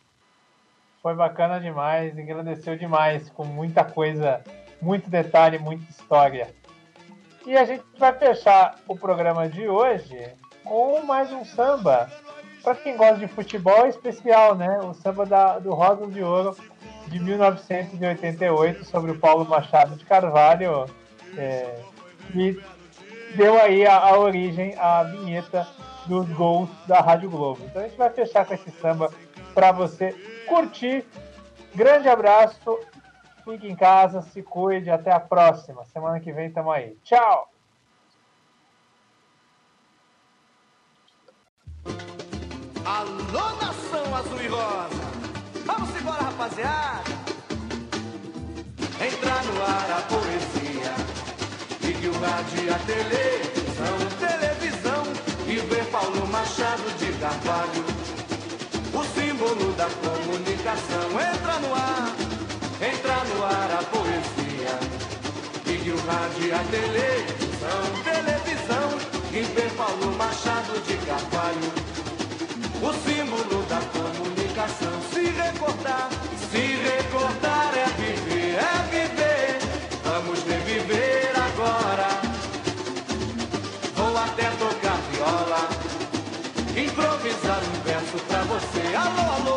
Foi bacana demais, engrandeceu demais, com muita coisa, muito detalhe, muita história. E a gente vai fechar o programa de hoje com mais um samba. Para quem gosta de futebol, é especial, né? O samba da, do Rosas de Ouro de 1988 sobre o Paulo Machado de Carvalho, é, que deu aí a, a origem à vinheta dos gols da Rádio Globo. Então a gente vai fechar com esse samba para você curtir. Grande abraço, fique em casa, se cuide, até a próxima. Semana que vem tamo aí. Tchau! Alô, nação azul e rosa! Vamos embora, rapaziada! Entra no ar a poesia liga o rádio, a televisão, televisão, e ver Paulo Machado de Carvalho. O símbolo da comunicação entra no ar, entra no ar a poesia. Ligue o rádio a televisão, televisão, e ver Paulo Machado de Carvalho. O símbolo da comunicação se recordar, se recordar. você. Alô, alô.